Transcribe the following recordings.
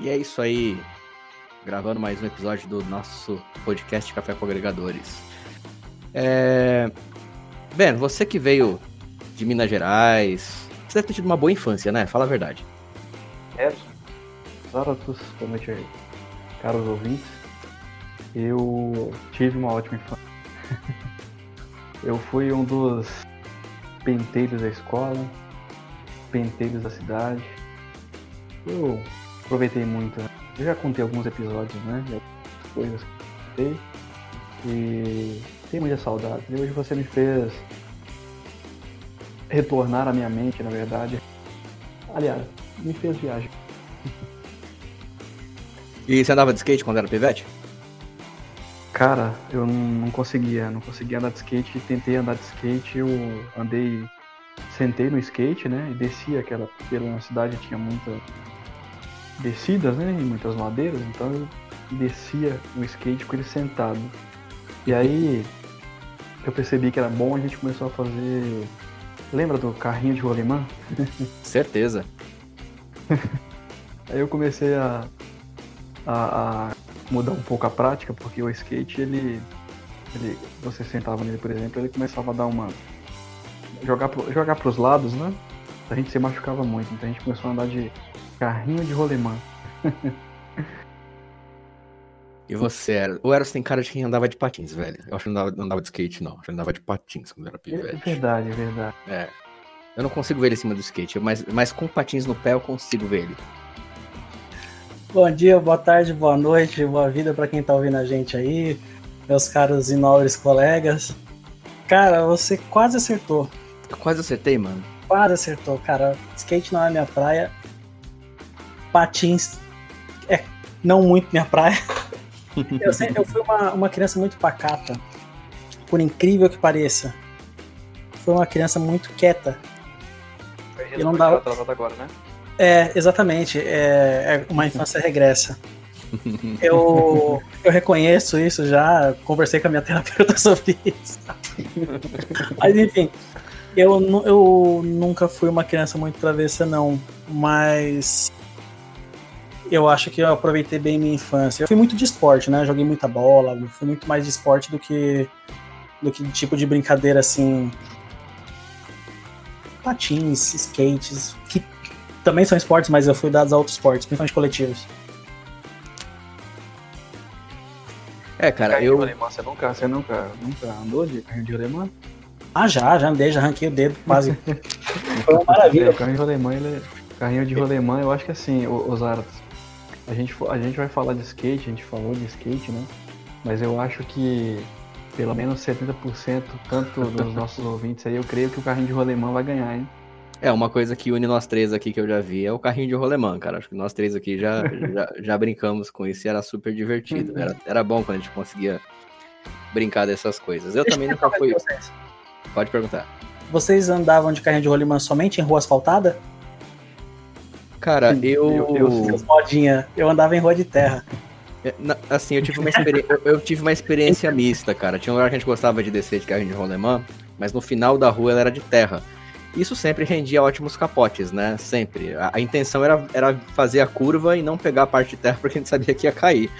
E é isso aí. Gravando mais um episódio do nosso podcast Café com Agregadores. É... Ben, você que veio de Minas Gerais, você deve ter tido uma boa infância, né? Fala a verdade. É, Zaratus, boa noite aí, caros ouvintes. Eu tive uma ótima infância. Eu fui um dos penteiros da escola, penteiros da cidade. Eu aproveitei muito. Né? Eu já contei alguns episódios, né? Coisas que eu contei. E tenho muita saudade. E hoje você me fez retornar à minha mente, na verdade. Aliás, me fez viagem. E você andava de skate quando era pivete? Cara, eu não conseguia, não conseguia andar de skate. Tentei andar de skate, eu andei, sentei no skate, né? E desci aquela, pela cidade tinha muita descidas, né? E muitas ladeiras, então eu descia o skate com ele sentado. E aí eu percebi que era bom, a gente começou a fazer. Lembra do carrinho de rolemã? Certeza. aí eu comecei a, a, a, mudar um pouco a prática, porque o skate, ele, ele. Você sentava nele, por exemplo, ele começava a dar uma. jogar, pro, jogar pros lados, né? A gente se machucava muito, então a gente começou a andar de carrinho de rolemã. E você, era? O Eros tem cara de quem andava de patins, velho. Eu acho que não andava, não andava de skate, não. Eu acho que andava de patins quando era pivete. É verdade, é verdade. É. Eu não consigo ver ele em cima do skate, mas, mas com patins no pé eu consigo ver ele. Bom dia, boa tarde, boa noite, boa vida para quem tá ouvindo a gente aí, meus caros e nobres colegas. Cara, você quase acertou. Eu quase acertei, mano. Quase acertou, cara. Skate não é minha praia. Patins é não muito minha praia. eu, sempre, eu fui uma, uma criança muito pacata, por incrível que pareça. Fui uma criança muito quieta. Eu não dava. agora, né? É, exatamente. É, é uma infância regressa. Eu, eu reconheço isso já, conversei com a minha terapeuta sobre isso. Mas enfim, eu, eu nunca fui uma criança muito travessa, não. Mas eu acho que eu aproveitei bem minha infância. Eu fui muito de esporte, né? Joguei muita bola, fui muito mais de esporte do que do que tipo de brincadeira assim. Patins, skates, que também são esportes, mas eu fui dados a outros esportes, principalmente coletivos. É, cara, eu. Alemã, você nunca, você nunca, nunca andou de carrinho de alemã? Ah, já, já andei, já ranquei o dedo quase. Foi uma maravilha. É, o carrinho de rolemã, ele é... Carrinho de rolemã, eu acho que assim, os Aratos, a gente, a gente vai falar de skate, a gente falou de skate, né? Mas eu acho que pelo menos 70%, tanto dos nossos ouvintes aí, eu creio que o carrinho de rolemã vai ganhar, hein? É, uma coisa que une nós três aqui que eu já vi é o carrinho de rolemã, cara. Acho que nós três aqui já, já, já, brincamos com isso e era super divertido. Era, era bom quando a gente conseguia brincar dessas coisas. Eu Deixa também nunca fui. Pode perguntar. Vocês andavam de carrinho de rolemã somente em rua asfaltada? Cara, eu. Eu, eu, eu andava em rua de terra. É, assim, eu tive uma experiência, eu, tive uma experiência mista, cara. Tinha um lugar que a gente gostava de descer de carrinho de rolemã, mas no final da rua ela era de terra. Isso sempre rendia ótimos capotes, né? Sempre. A, a, intenção era, era fazer a curva e não pegar a parte de terra porque a gente sabia que ia cair.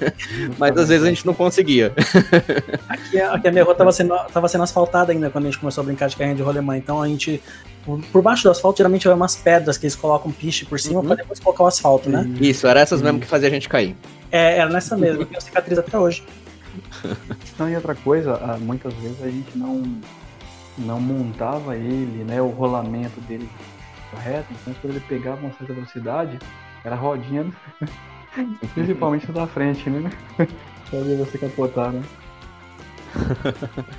Mas às vezes a gente não conseguia. aqui, aqui a minha rua estava sendo, tava sendo asfaltada ainda quando a gente começou a brincar de carrinho de rolemã. Então a gente. Por baixo do asfalto, geralmente vai umas pedras que eles colocam piche por cima uhum. para depois colocar o asfalto, né? Isso, era essas mesmo que fazia a gente cair. É, era nessa mesma, eu tenho cicatriz até hoje. Não, e outra coisa, ah, muitas vezes a gente não não montava ele, né, o rolamento dele correto, então quando ele pegava uma certa velocidade, era rodinha, principalmente da frente, né? Fazia você capotar, né?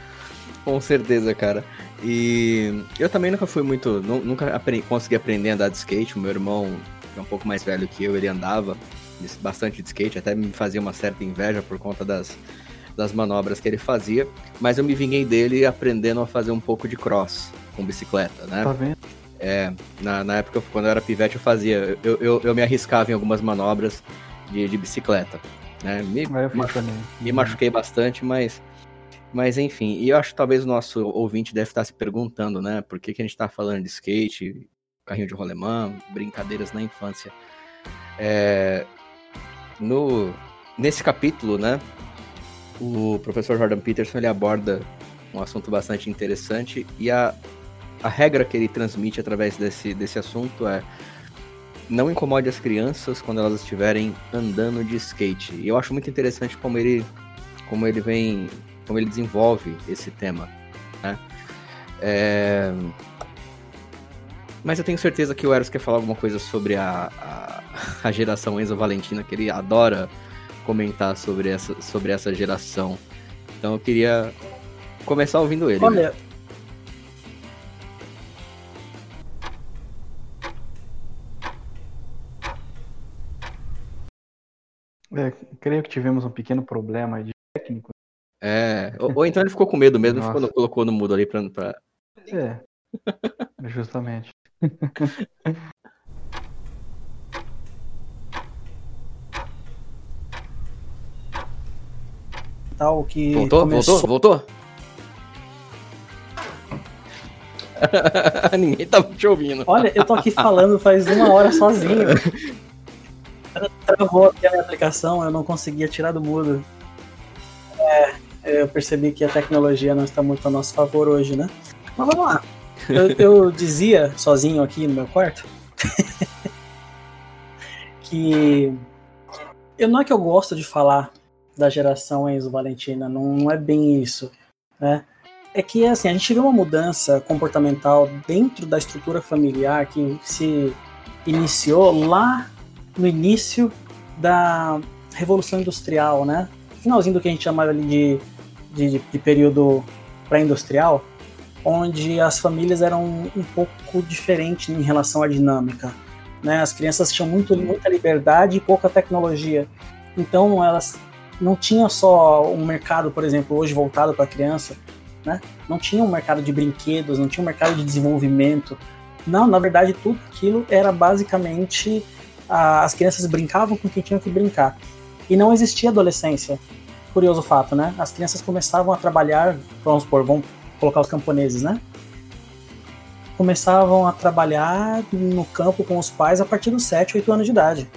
Com certeza, cara. E eu também nunca fui muito. Nunca aprendi, consegui aprender a andar de skate. O meu irmão, que é um pouco mais velho que eu, ele andava bastante de skate, até me fazia uma certa inveja por conta das, das manobras que ele fazia, mas eu me vinguei dele aprendendo a fazer um pouco de cross com bicicleta, né? Tá vendo? É, na, na época, quando eu era pivete, eu fazia, eu, eu, eu me arriscava em algumas manobras de, de bicicleta, né? Me, machu me machuquei bastante, mas, mas enfim, e eu acho que talvez o nosso ouvinte deve estar se perguntando, né? Por que, que a gente está falando de skate, carrinho de rolemã, brincadeiras na infância? É, no, nesse capítulo, né, o professor Jordan Peterson ele aborda um assunto bastante interessante e a, a regra que ele transmite através desse, desse assunto é não incomode as crianças quando elas estiverem andando de skate. E eu acho muito interessante como ele, como ele vem, como ele desenvolve esse tema. Né? É... Mas eu tenho certeza que o Eros quer falar alguma coisa sobre a, a, a, geração Enzo Valentina, que ele adora comentar sobre essa, sobre essa geração. Então eu queria começar ouvindo ele. Olha, né? É, creio que tivemos um pequeno problema de técnico. É, ou, ou então ele ficou com medo mesmo, ficou, colocou no mudo ali pra. pra... É, justamente. Tal que voltou, começou... voltou, voltou? Ninguém tava te ouvindo. Olha, eu tô aqui falando faz uma hora sozinho. travou aqui a minha aplicação, eu não conseguia tirar do mudo. É, eu percebi que a tecnologia não está muito a nosso favor hoje, né? Mas vamos lá. Eu, eu dizia, sozinho aqui no meu quarto, que eu não é que eu gosto de falar da geração Enzo Valentina, não, não é bem isso, né? É que assim, a gente vê uma mudança comportamental dentro da estrutura familiar que se iniciou lá no início da Revolução Industrial, né? Finalzinho do que a gente chamava ali de, de, de período pré-industrial, onde as famílias eram um pouco diferentes em relação à dinâmica. Né? As crianças tinham muito, muita liberdade e pouca tecnologia. Então elas não tinham só um mercado, por exemplo, hoje voltado para a criança, né? não tinha um mercado de brinquedos, não tinha um mercado de desenvolvimento. Não, na verdade, tudo aquilo era basicamente as crianças brincavam com quem tinham que brincar. E não existia adolescência. Curioso fato, né? As crianças começavam a trabalhar, vamos supor, vamos colocar os camponeses, né? Começavam a trabalhar no campo com os pais a partir dos 7, 8 anos de idade.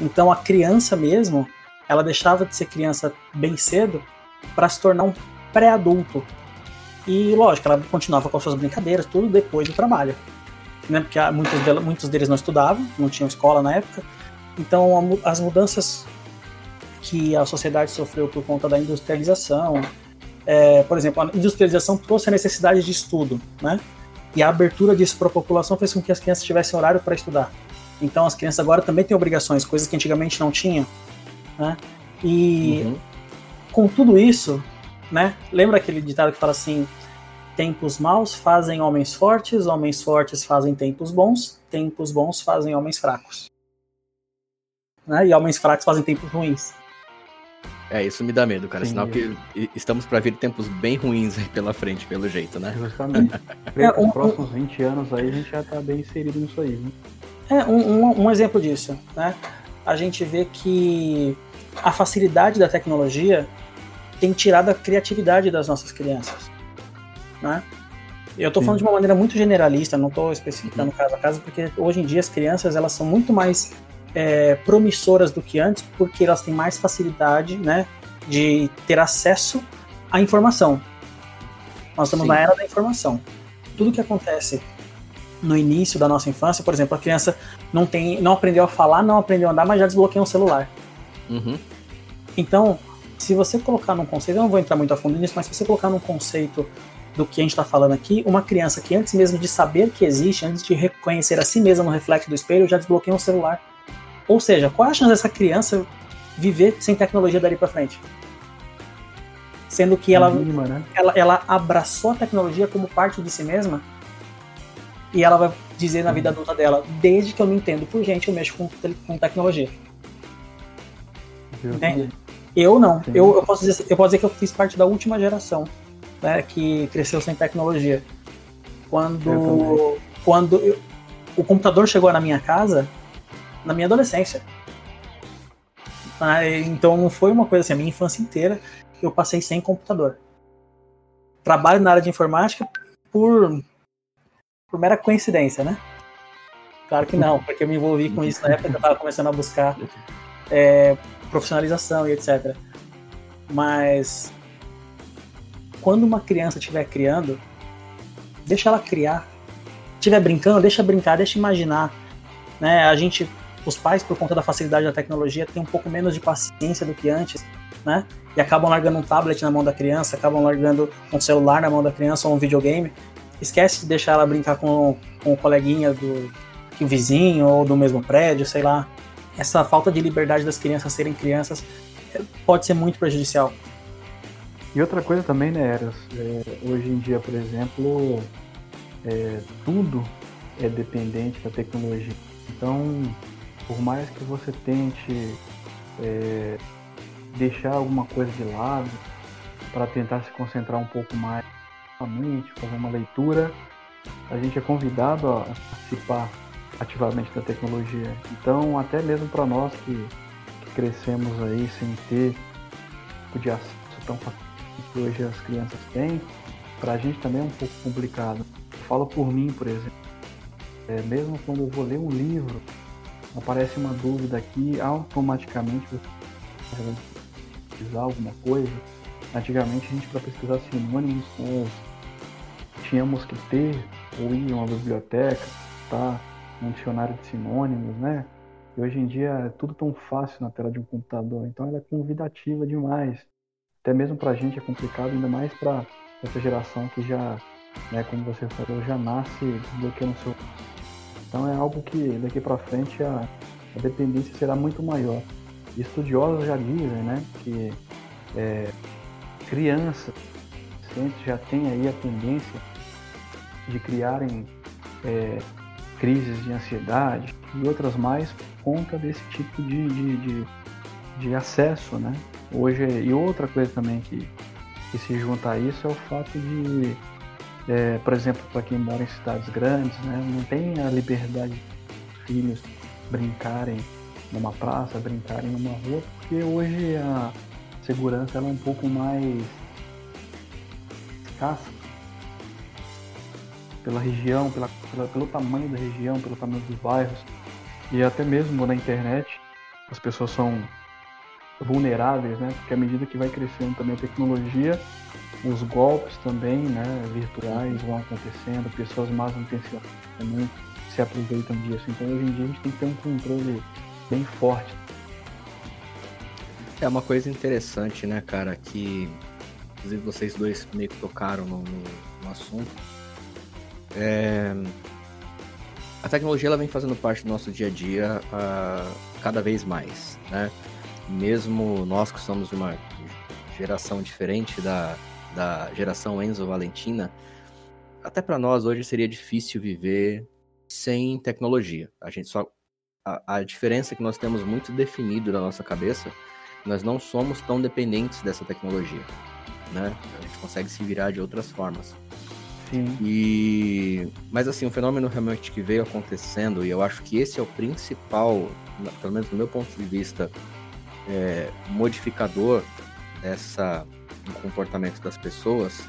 Então a criança mesmo, ela deixava de ser criança bem cedo para se tornar um pré-adulto. E lógico, ela continuava com as suas brincadeiras, tudo depois do trabalho né, porque muitos, deles, muitos deles não estudavam, não tinham escola na época. Então, as mudanças que a sociedade sofreu por conta da industrialização, é, por exemplo, a industrialização trouxe a necessidade de estudo, né? E a abertura disso para a população fez com que as crianças tivessem horário para estudar. Então, as crianças agora também têm obrigações, coisas que antigamente não tinham, né? E uhum. com tudo isso, né? Lembra aquele ditado que fala assim: Tempos maus fazem homens fortes, homens fortes fazem tempos bons, tempos bons fazem homens fracos. Né? E homens fracos fazem tempos ruins. É, isso me dá medo, cara. Sim, Sinal que estamos para vir tempos bem ruins aí pela frente, pelo jeito, né? Justamente. é, um, próximos 20 anos aí a gente já tá bem inserido nisso aí, né? É, um, um, um exemplo disso, né? A gente vê que a facilidade da tecnologia tem tirado a criatividade das nossas crianças né? Eu estou falando de uma maneira muito generalista, não estou especificando uhum. caso a caso, porque hoje em dia as crianças elas são muito mais é, promissoras do que antes, porque elas têm mais facilidade, né, de ter acesso à informação. Nós estamos Sim. na era da informação. Tudo que acontece no início da nossa infância, por exemplo, a criança não tem, não aprendeu a falar, não aprendeu a andar, mas já desbloqueia um celular. Uhum. Então, se você colocar num conceito, eu não vou entrar muito a fundo nisso, mas se você colocar num conceito do que a gente está falando aqui, uma criança que antes mesmo de saber que existe, antes de reconhecer a si mesma no reflexo do espelho, já desbloqueia um celular. Ou seja, qual é a chance dessa criança viver sem tecnologia dali para frente? Sendo que ela, mínima, né? ela, ela abraçou a tecnologia como parte de si mesma e ela vai dizer na vida adulta dela, desde que eu me entendo por gente, eu mexo com, com tecnologia. Entende? Eu não. Eu, eu, posso dizer, eu posso dizer que eu fiz parte da última geração né, que cresceu sem tecnologia. Quando, quando eu, o computador chegou na minha casa, na minha adolescência. Ah, então não foi uma coisa assim, a minha infância inteira eu passei sem computador. Trabalho na área de informática por, por mera coincidência, né? Claro que não, porque eu me envolvi com isso na época que eu estava começando a buscar é, profissionalização e etc. Mas quando uma criança estiver criando, deixa ela criar. Estiver brincando, deixa brincar, deixa imaginar. Né? A gente, os pais, por conta da facilidade da tecnologia, têm um pouco menos de paciência do que antes, né? E acabam largando um tablet na mão da criança, acabam largando um celular na mão da criança ou um videogame. Esquece de deixar ela brincar com, com o coleguinha do o vizinho ou do mesmo prédio, sei lá. Essa falta de liberdade das crianças serem crianças é, pode ser muito prejudicial. E outra coisa também, né, Eros? É, hoje em dia, por exemplo, é, tudo é dependente da tecnologia. Então, por mais que você tente é, deixar alguma coisa de lado para tentar se concentrar um pouco mais na mente, fazer uma leitura, a gente é convidado a participar ativamente da tecnologia. Então, até mesmo para nós que, que, crescemos aí sem ter tipo de acesso tão fácil que hoje as crianças têm, para a gente também é um pouco complicado. Falo por mim, por exemplo. É, mesmo quando eu vou ler um livro, aparece uma dúvida aqui, automaticamente você pesquisar alguma coisa. Antigamente a gente para pesquisar sinônimos tínhamos que ter ou ir a uma biblioteca, tá? Um dicionário de sinônimos, né? E hoje em dia é tudo tão fácil na tela de um computador, então ela é convidativa demais. Até mesmo para a gente é complicado, ainda mais para essa geração que já, né, como você falou, já nasce bloqueando o seu. Então é algo que daqui para frente a, a, dependência será muito maior. Estudiosos já dizem, né, que é, crianças já têm aí a tendência de criarem é, crises de ansiedade e outras mais por conta desse tipo de, de, de, de acesso, né? Hoje, e outra coisa também que, que se junta a isso é o fato de, é, por exemplo, para quem mora em cidades grandes, né, não tem a liberdade dos filhos brincarem numa praça, brincarem numa rua, porque hoje a segurança é um pouco mais escassa pela região, pela, pela, pelo tamanho da região, pelo tamanho dos bairros e até mesmo na internet as pessoas são vulneráveis, né? Porque à medida que vai crescendo também a tecnologia, os golpes também, né, virtuais vão acontecendo, pessoas más intencionadas também se aproveitam disso. Então hoje em dia a gente tem que ter um controle bem forte. É uma coisa interessante, né, cara, que inclusive vocês dois meio que tocaram no, no assunto é... A tecnologia ela vem fazendo parte do nosso dia a dia uh, cada vez mais, né? Mesmo nós que somos de uma geração diferente da, da geração Enzo Valentina, até para nós hoje seria difícil viver sem tecnologia. A gente só a, a, diferença é que nós temos muito definido na nossa cabeça, nós não somos tão dependentes dessa tecnologia, né? A gente consegue se virar de outras formas. Sim. E mas assim, um fenômeno realmente que veio acontecendo e eu acho que esse é o principal, pelo menos do meu ponto de vista, é, modificador dessa do comportamento das pessoas,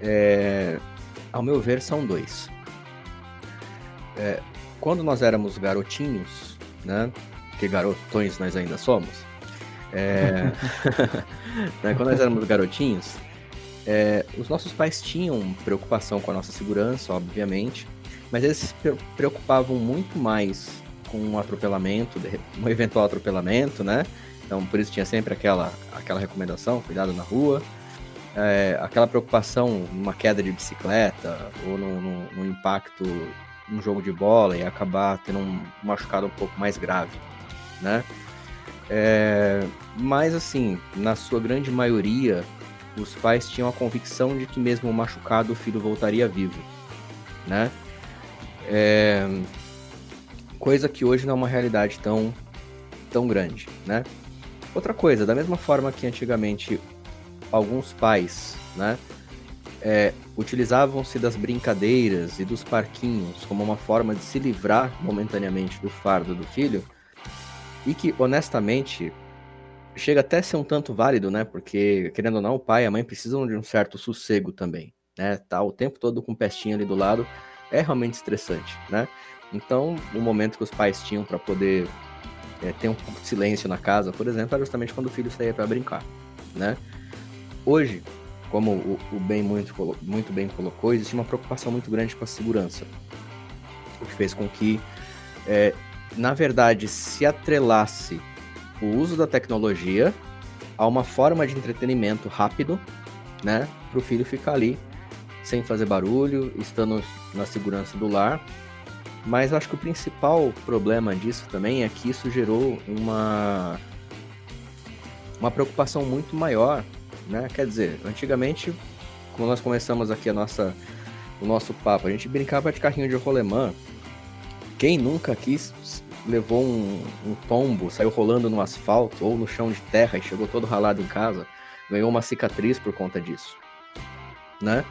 é, ao meu ver, são dois. É, quando nós éramos garotinhos, né? Que garotões nós ainda somos. É, né, quando nós éramos garotinhos, é, os nossos pais tinham preocupação com a nossa segurança, obviamente, mas eles se preocupavam muito mais com um atropelamento, um eventual atropelamento, né? Então, por isso tinha sempre aquela, aquela recomendação, cuidado na rua, é, aquela preocupação numa queda de bicicleta ou no impacto num jogo de bola e acabar tendo um machucado um pouco mais grave, né? É, mas assim, na sua grande maioria, os pais tinham a convicção de que mesmo machucado o filho voltaria vivo, né? É... Coisa que hoje não é uma realidade tão, tão grande, né? Outra coisa, da mesma forma que antigamente alguns pais, né, é, utilizavam-se das brincadeiras e dos parquinhos como uma forma de se livrar momentaneamente do fardo do filho, e que honestamente chega até a ser um tanto válido, né? Porque, querendo ou não, o pai e a mãe precisam de um certo sossego também, né? Tá o tempo todo com o pestinho ali do lado é realmente estressante, né? Então, o momento que os pais tinham para poder é, ter um pouco de silêncio na casa, por exemplo, era justamente quando o filho saía para brincar, né? Hoje, como o, o bem muito, muito bem colocou, existe uma preocupação muito grande com a segurança, o que fez com que, é, na verdade, se atrelasse o uso da tecnologia a uma forma de entretenimento rápido, né, para o filho ficar ali sem fazer barulho, estando na segurança do lar. Mas acho que o principal problema disso também é que isso gerou uma uma preocupação muito maior, né? Quer dizer, antigamente, quando nós começamos aqui a nossa o nosso papo, a gente brincava de carrinho de rolemã. Quem nunca quis levou um, um tombo, saiu rolando no asfalto ou no chão de terra e chegou todo ralado em casa, ganhou uma cicatriz por conta disso, né?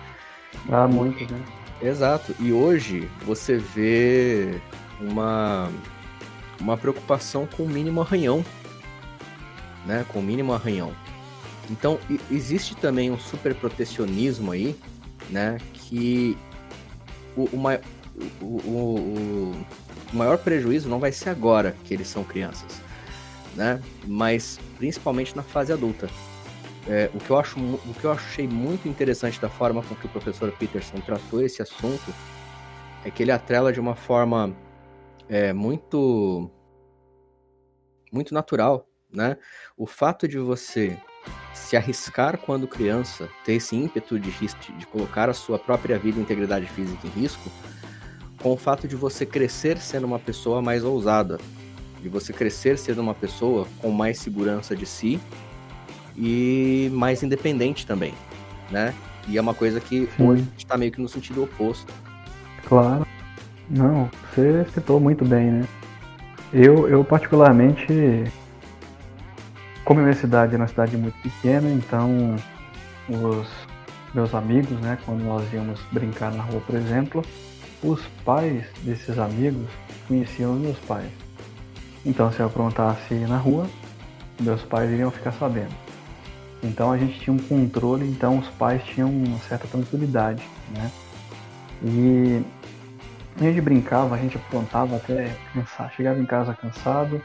Ah, muito, né? Exato. E hoje você vê uma, uma preocupação com o mínimo arranhão. Né? Com o mínimo arranhão. Então, existe também um super protecionismo aí, né? Que o, o, o, o, o maior prejuízo não vai ser agora que eles são crianças, né? Mas principalmente na fase adulta. É, o, que eu acho, o que eu achei muito interessante da forma com que o professor Peterson tratou esse assunto é que ele atrela de uma forma é, muito muito natural, né? O fato de você se arriscar quando criança, ter esse ímpeto de, de colocar a sua própria vida e integridade física em risco, com o fato de você crescer sendo uma pessoa mais ousada, de você crescer sendo uma pessoa com mais segurança de si e mais independente também, né? E é uma coisa que Sim. hoje está meio que no sentido oposto. Claro. Não, você citou muito bem, né? Eu, eu particularmente, como a minha cidade é uma cidade muito pequena, então os meus amigos, né, quando nós íamos brincar na rua, por exemplo, os pais desses amigos conheciam os meus pais. Então, se eu aprontasse na rua, meus pais iriam ficar sabendo. Então a gente tinha um controle, então os pais tinham uma certa tranquilidade, né? E a gente brincava, a gente aprontava até cansar, chegava em casa cansado,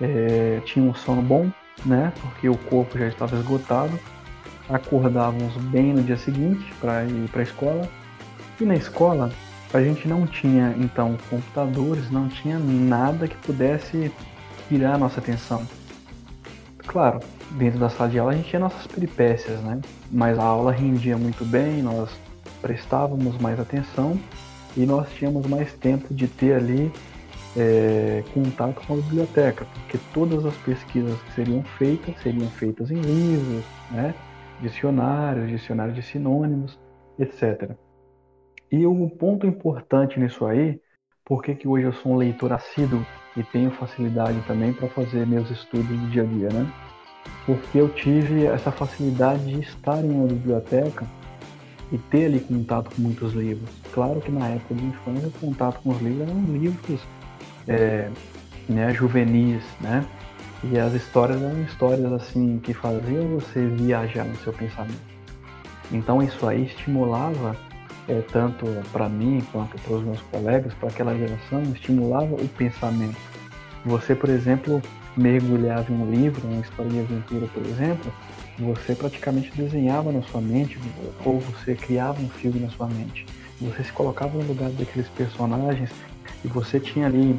é, tinha um sono bom, né? Porque o corpo já estava esgotado, acordávamos bem no dia seguinte para ir para a escola. E na escola a gente não tinha então computadores, não tinha nada que pudesse tirar a nossa atenção. Claro, dentro da sala de aula a gente tinha nossas peripécias, né? Mas a aula rendia muito bem, nós prestávamos mais atenção e nós tínhamos mais tempo de ter ali é, contato com a biblioteca, porque todas as pesquisas que seriam feitas seriam feitas em livros, né? dicionários, dicionários de sinônimos, etc. E o ponto importante nisso aí, porque que hoje eu sou um leitor assíduo e tenho facilidade também para fazer meus estudos do dia a dia, né? porque eu tive essa facilidade de estar em uma biblioteca e ter ali contato com muitos livros. Claro que na época de infância o contato com os livros eram livros é, né, juvenis, né? E as histórias eram histórias assim que faziam você viajar no seu pensamento. Então isso aí estimulava é, tanto para mim quanto para os meus colegas, para aquela geração, estimulava o pensamento. Você, por exemplo, mergulhava em um livro, uma história de aventura, por exemplo, você praticamente desenhava na sua mente, ou você criava um filme na sua mente. Você se colocava no lugar daqueles personagens e você tinha ali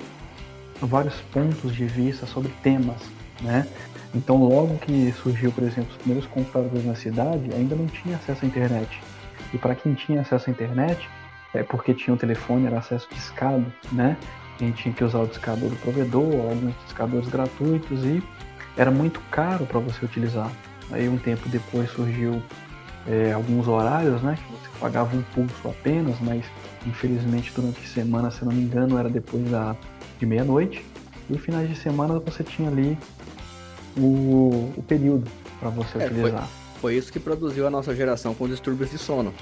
vários pontos de vista sobre temas, né? Então, logo que surgiu, por exemplo, os primeiros computadores na cidade, ainda não tinha acesso à internet. E para quem tinha acesso à internet, é porque tinha um telefone, era acesso discado, né? a gente tinha que usar o discador do provedor, alguns discadores gratuitos e era muito caro para você utilizar. Aí um tempo depois surgiu é, alguns horários, né, que você pagava um pulso apenas, mas infelizmente durante a semana, se não me engano, era depois da, de meia-noite. E finais de semana você tinha ali o, o período para você é, utilizar. Foi, foi isso que produziu a nossa geração com distúrbios de sono.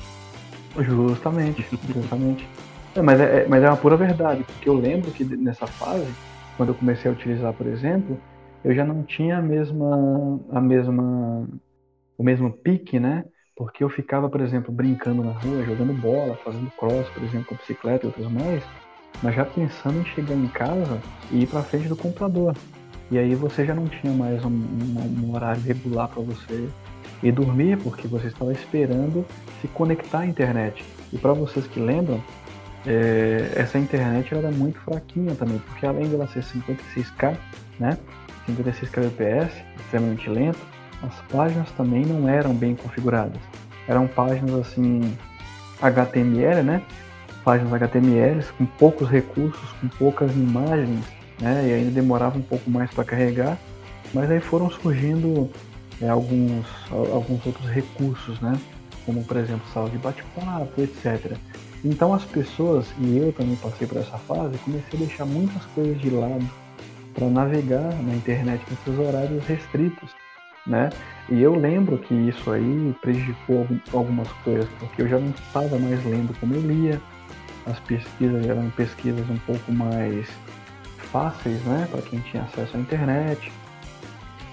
Justamente, justamente. É, mas, é, é, mas é uma pura verdade, porque eu lembro que nessa fase, quando eu comecei a utilizar, por exemplo, eu já não tinha a mesma, a mesma, o mesmo pique, né? Porque eu ficava, por exemplo, brincando na rua, jogando bola, fazendo cross, por exemplo, com bicicleta e outros mais, mas já pensando em chegar em casa e ir para frente do computador. E aí você já não tinha mais um, um, um horário regular para você ir dormir, porque você estava esperando se conectar à internet. E para vocês que lembram, é, essa internet era muito fraquinha também, porque além dela ser 56K, né, 56 kbps, extremamente lento, as páginas também não eram bem configuradas. Eram páginas assim HTML, né? Páginas HTML com poucos recursos, com poucas imagens, né? E ainda demorava um pouco mais para carregar. Mas aí foram surgindo é, alguns, alguns outros recursos, né? Como por exemplo sala de bate-papo, etc. Então as pessoas, e eu também passei por essa fase, comecei a deixar muitas coisas de lado para navegar na internet nesses horários restritos, né? E eu lembro que isso aí prejudicou algumas coisas, porque eu já não estava mais lendo como eu lia, as pesquisas eram pesquisas um pouco mais fáceis, né, para quem tinha acesso à internet.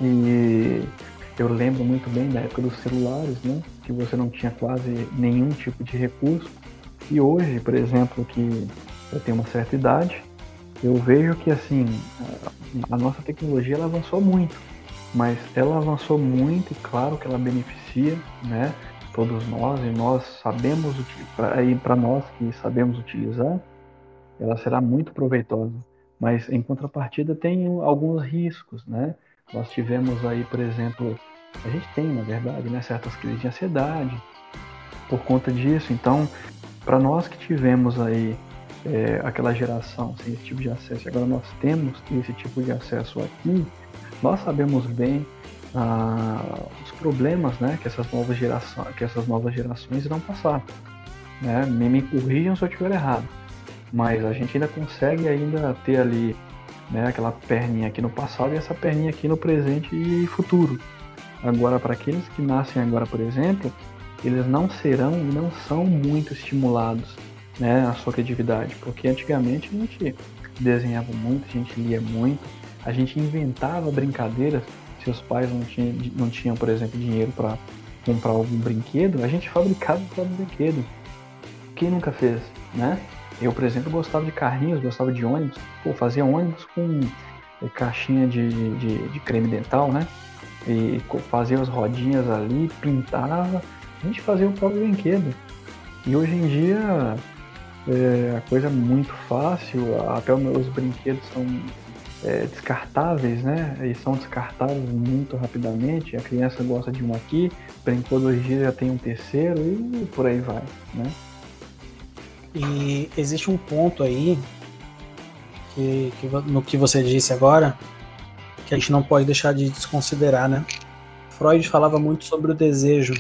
E eu lembro muito bem da época dos celulares, né, que você não tinha quase nenhum tipo de recurso. E hoje, por exemplo, que eu tenho uma certa idade, eu vejo que assim a nossa tecnologia ela avançou muito, mas ela avançou muito e claro que ela beneficia, né? Todos nós e nós sabemos e para nós que sabemos utilizar, ela será muito proveitosa. Mas em contrapartida tem alguns riscos, né? Nós tivemos aí, por exemplo, a gente tem na verdade, né, certas crises de ansiedade por conta disso. Então, para nós que tivemos aí é, aquela geração sem esse tipo de acesso. Agora nós temos esse tipo de acesso aqui, nós sabemos bem ah, os problemas né, que, essas novas gerações, que essas novas gerações irão passar. Né? Me, me corrijam se eu estiver errado, mas a gente ainda consegue ainda ter ali né, aquela perninha aqui no passado e essa perninha aqui no presente e futuro. Agora, para aqueles que nascem agora, por exemplo, eles não serão e não são muito estimulados né, a sua criatividade, porque antigamente a gente desenhava muito, a gente lia muito, a gente inventava brincadeiras. Se os pais não tinham, não tinham por exemplo, dinheiro para comprar algum brinquedo, a gente fabricava o próprio brinquedo. Quem nunca fez, né? Eu, por exemplo, gostava de carrinhos, gostava de ônibus. Pô, fazia ônibus com é, caixinha de, de, de creme dental, né? E fazia as rodinhas ali, pintava. A gente fazia o próprio brinquedo. E hoje em dia é, a coisa é muito fácil, até os brinquedos são é, descartáveis, né? E são descartáveis muito rapidamente. A criança gosta de um aqui, brincou dois dias já tem um terceiro e por aí vai, né? E existe um ponto aí que, que, no que você disse agora que a gente não pode deixar de desconsiderar, né? Freud falava muito sobre o desejo.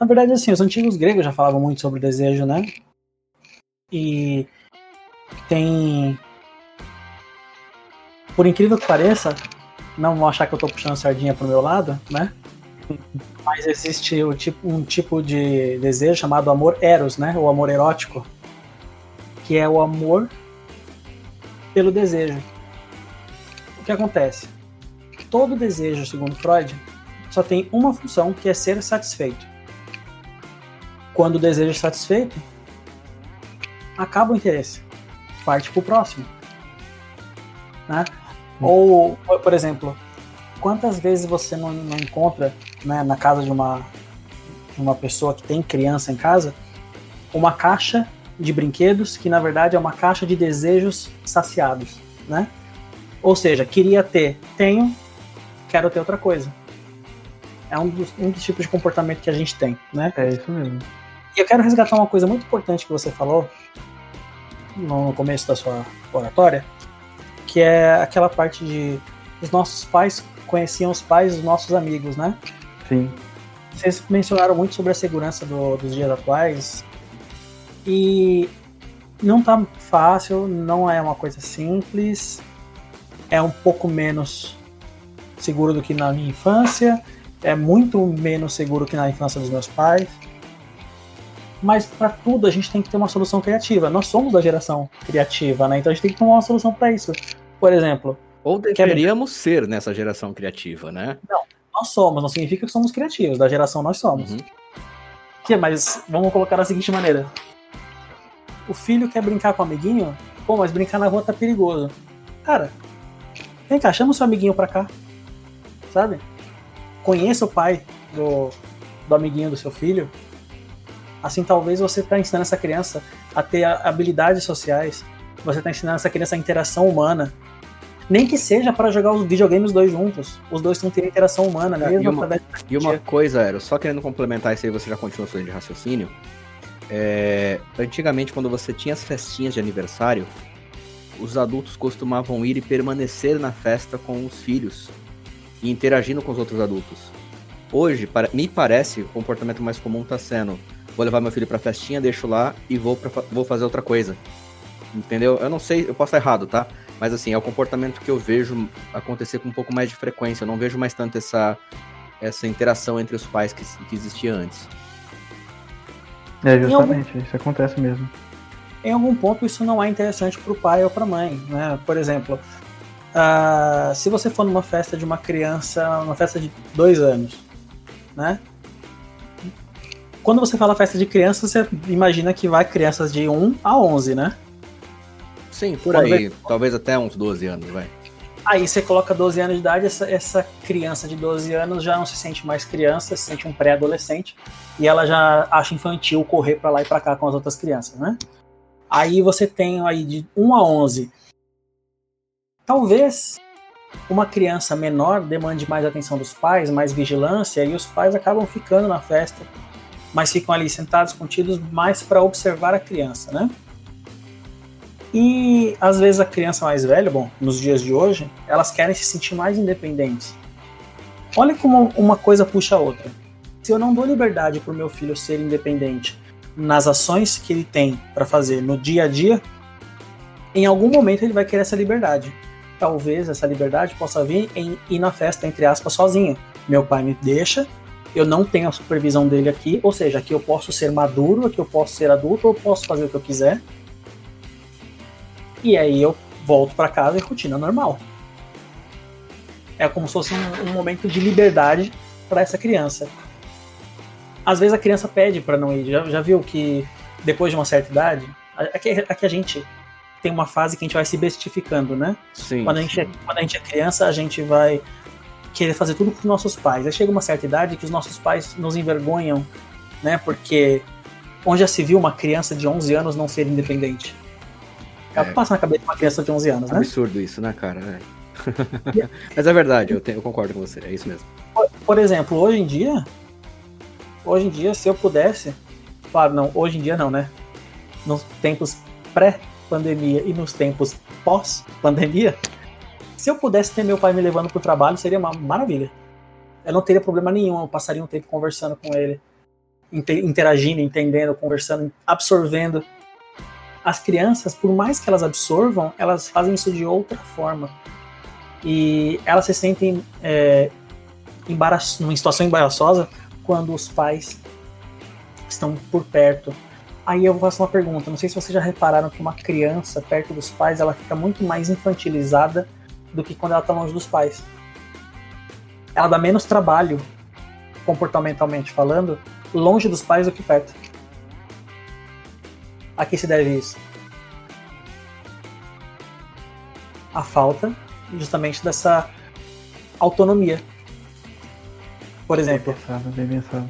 Na verdade, assim, os antigos gregos já falavam muito sobre o desejo, né? E tem. Por incrível que pareça, não vão achar que eu tô puxando sardinha pro meu lado, né? Mas existe o tipo, um tipo de desejo chamado amor eros, né? O amor erótico. Que é o amor pelo desejo. O que acontece? Todo desejo, segundo Freud, só tem uma função, que é ser satisfeito. Quando o desejo é satisfeito, acaba o interesse, parte para o próximo. Né? Ou, por exemplo, quantas vezes você não, não encontra né, na casa de uma, de uma pessoa que tem criança em casa uma caixa de brinquedos que na verdade é uma caixa de desejos saciados, né? Ou seja, queria ter, tenho, quero ter outra coisa. É um dos, um dos tipos de comportamento que a gente tem, né? É isso mesmo. E eu quero resgatar uma coisa muito importante que você falou no começo da sua oratória, que é aquela parte de os nossos pais conheciam os pais dos nossos amigos, né? Sim. Vocês mencionaram muito sobre a segurança do, dos dias atuais e não tá fácil, não é uma coisa simples, é um pouco menos seguro do que na minha infância, é muito menos seguro que na infância dos meus pais. Mas para tudo a gente tem que ter uma solução criativa. Nós somos da geração criativa, né? Então a gente tem que tomar uma solução para isso. Por exemplo. Ou deveríamos quer... ser nessa geração criativa, né? Não, nós somos, não significa que somos criativos. Da geração nós somos. Uhum. Que, mas vamos colocar da seguinte maneira: O filho quer brincar com o amiguinho, pô, mas brincar na rua tá perigoso. Cara, vem cá, chama o seu amiguinho pra cá. Sabe? Conheça o pai do, do amiguinho do seu filho. Assim, talvez você tá ensinando essa criança a ter habilidades sociais. Você tá ensinando essa criança a interação humana. Nem que seja para jogar os videogames dois juntos. Os dois estão tendo interação humana, É, mesmo e uma- E uma coisa, era só querendo complementar isso aí, você já continua sua linha de raciocínio. É, antigamente, quando você tinha as festinhas de aniversário, os adultos costumavam ir e permanecer na festa com os filhos e interagindo com os outros adultos. Hoje, para- me parece, o comportamento mais comum tá sendo: vou levar meu filho pra festinha, deixo lá e vou, pra, vou fazer outra coisa. Entendeu? Eu não sei, eu posso estar errado, tá? Mas assim, é o comportamento que eu vejo acontecer com um pouco mais de frequência. Eu não vejo mais tanto essa, essa interação entre os pais que, que existia antes. É, justamente, isso acontece mesmo. em algum ponto isso não é interessante para o pai ou para a mãe, né? Por exemplo, ah, se você for numa festa de uma criança, uma festa de dois anos, né? Quando você fala festa de criança, você imagina que vai crianças de 1 a 11, né? Sim, por Quando aí. Talvez até uns 12 anos, vai. Aí você coloca 12 anos de idade, essa, essa criança de 12 anos já não se sente mais criança, se sente um pré-adolescente, e ela já acha infantil correr pra lá e pra cá com as outras crianças, né? Aí você tem aí de 1 a 11. Talvez uma criança menor demande mais atenção dos pais, mais vigilância, e os pais acabam ficando na festa, mas ficam ali sentados, contidos, mais para observar a criança, né? E às vezes a criança mais velha, bom, nos dias de hoje, elas querem se sentir mais independentes. Olha como uma coisa puxa a outra. Se eu não dou liberdade para o meu filho ser independente nas ações que ele tem para fazer no dia a dia, em algum momento ele vai querer essa liberdade. Talvez essa liberdade possa vir em ir na festa, entre aspas, sozinho. Meu pai me deixa, eu não tenho a supervisão dele aqui, ou seja, aqui eu posso ser maduro, aqui eu posso ser adulto, eu posso fazer o que eu quiser. E aí eu volto para casa e rotina normal. É como se fosse um, um momento de liberdade para essa criança. Às vezes a criança pede para não ir. Já, já viu que depois de uma certa idade, aqui, aqui a gente tem uma fase que a gente vai se bestificando, né? Sim. Quando a, gente é, quando a gente é criança, a gente vai querer fazer tudo para os nossos pais. Aí chega uma certa idade que os nossos pais nos envergonham, né? Porque onde já se viu uma criança de 11 anos não ser independente? É. Passa na cabeça de uma criança de 11 anos, né? Absurdo isso, né, cara? É. Mas é verdade, eu, tenho, eu, concordo com você, é isso mesmo. Por, por, exemplo, hoje em dia, hoje em dia, se eu pudesse, claro, não, hoje em dia não, né? Nos tempos pré-pandemia e nos tempos pós-pandemia, se eu pudesse ter meu pai me levando pro trabalho, seria uma maravilha. Eu não teria problema nenhum, eu passaria um tempo conversando com ele, interagindo, entendendo, conversando, absorvendo. As crianças, por mais que elas absorvam, elas fazem isso de outra forma. E elas se sentem é, numa situação embaraçosa quando os pais estão por perto. Aí eu faço uma pergunta, não sei se vocês já repararam que uma criança perto dos pais, ela fica muito mais infantilizada do que quando ela está longe dos pais. Ela dá menos trabalho, comportamentalmente falando, longe dos pais do que perto. A que se deve isso? A falta justamente dessa autonomia. Por exemplo, bem pensado, bem pensado.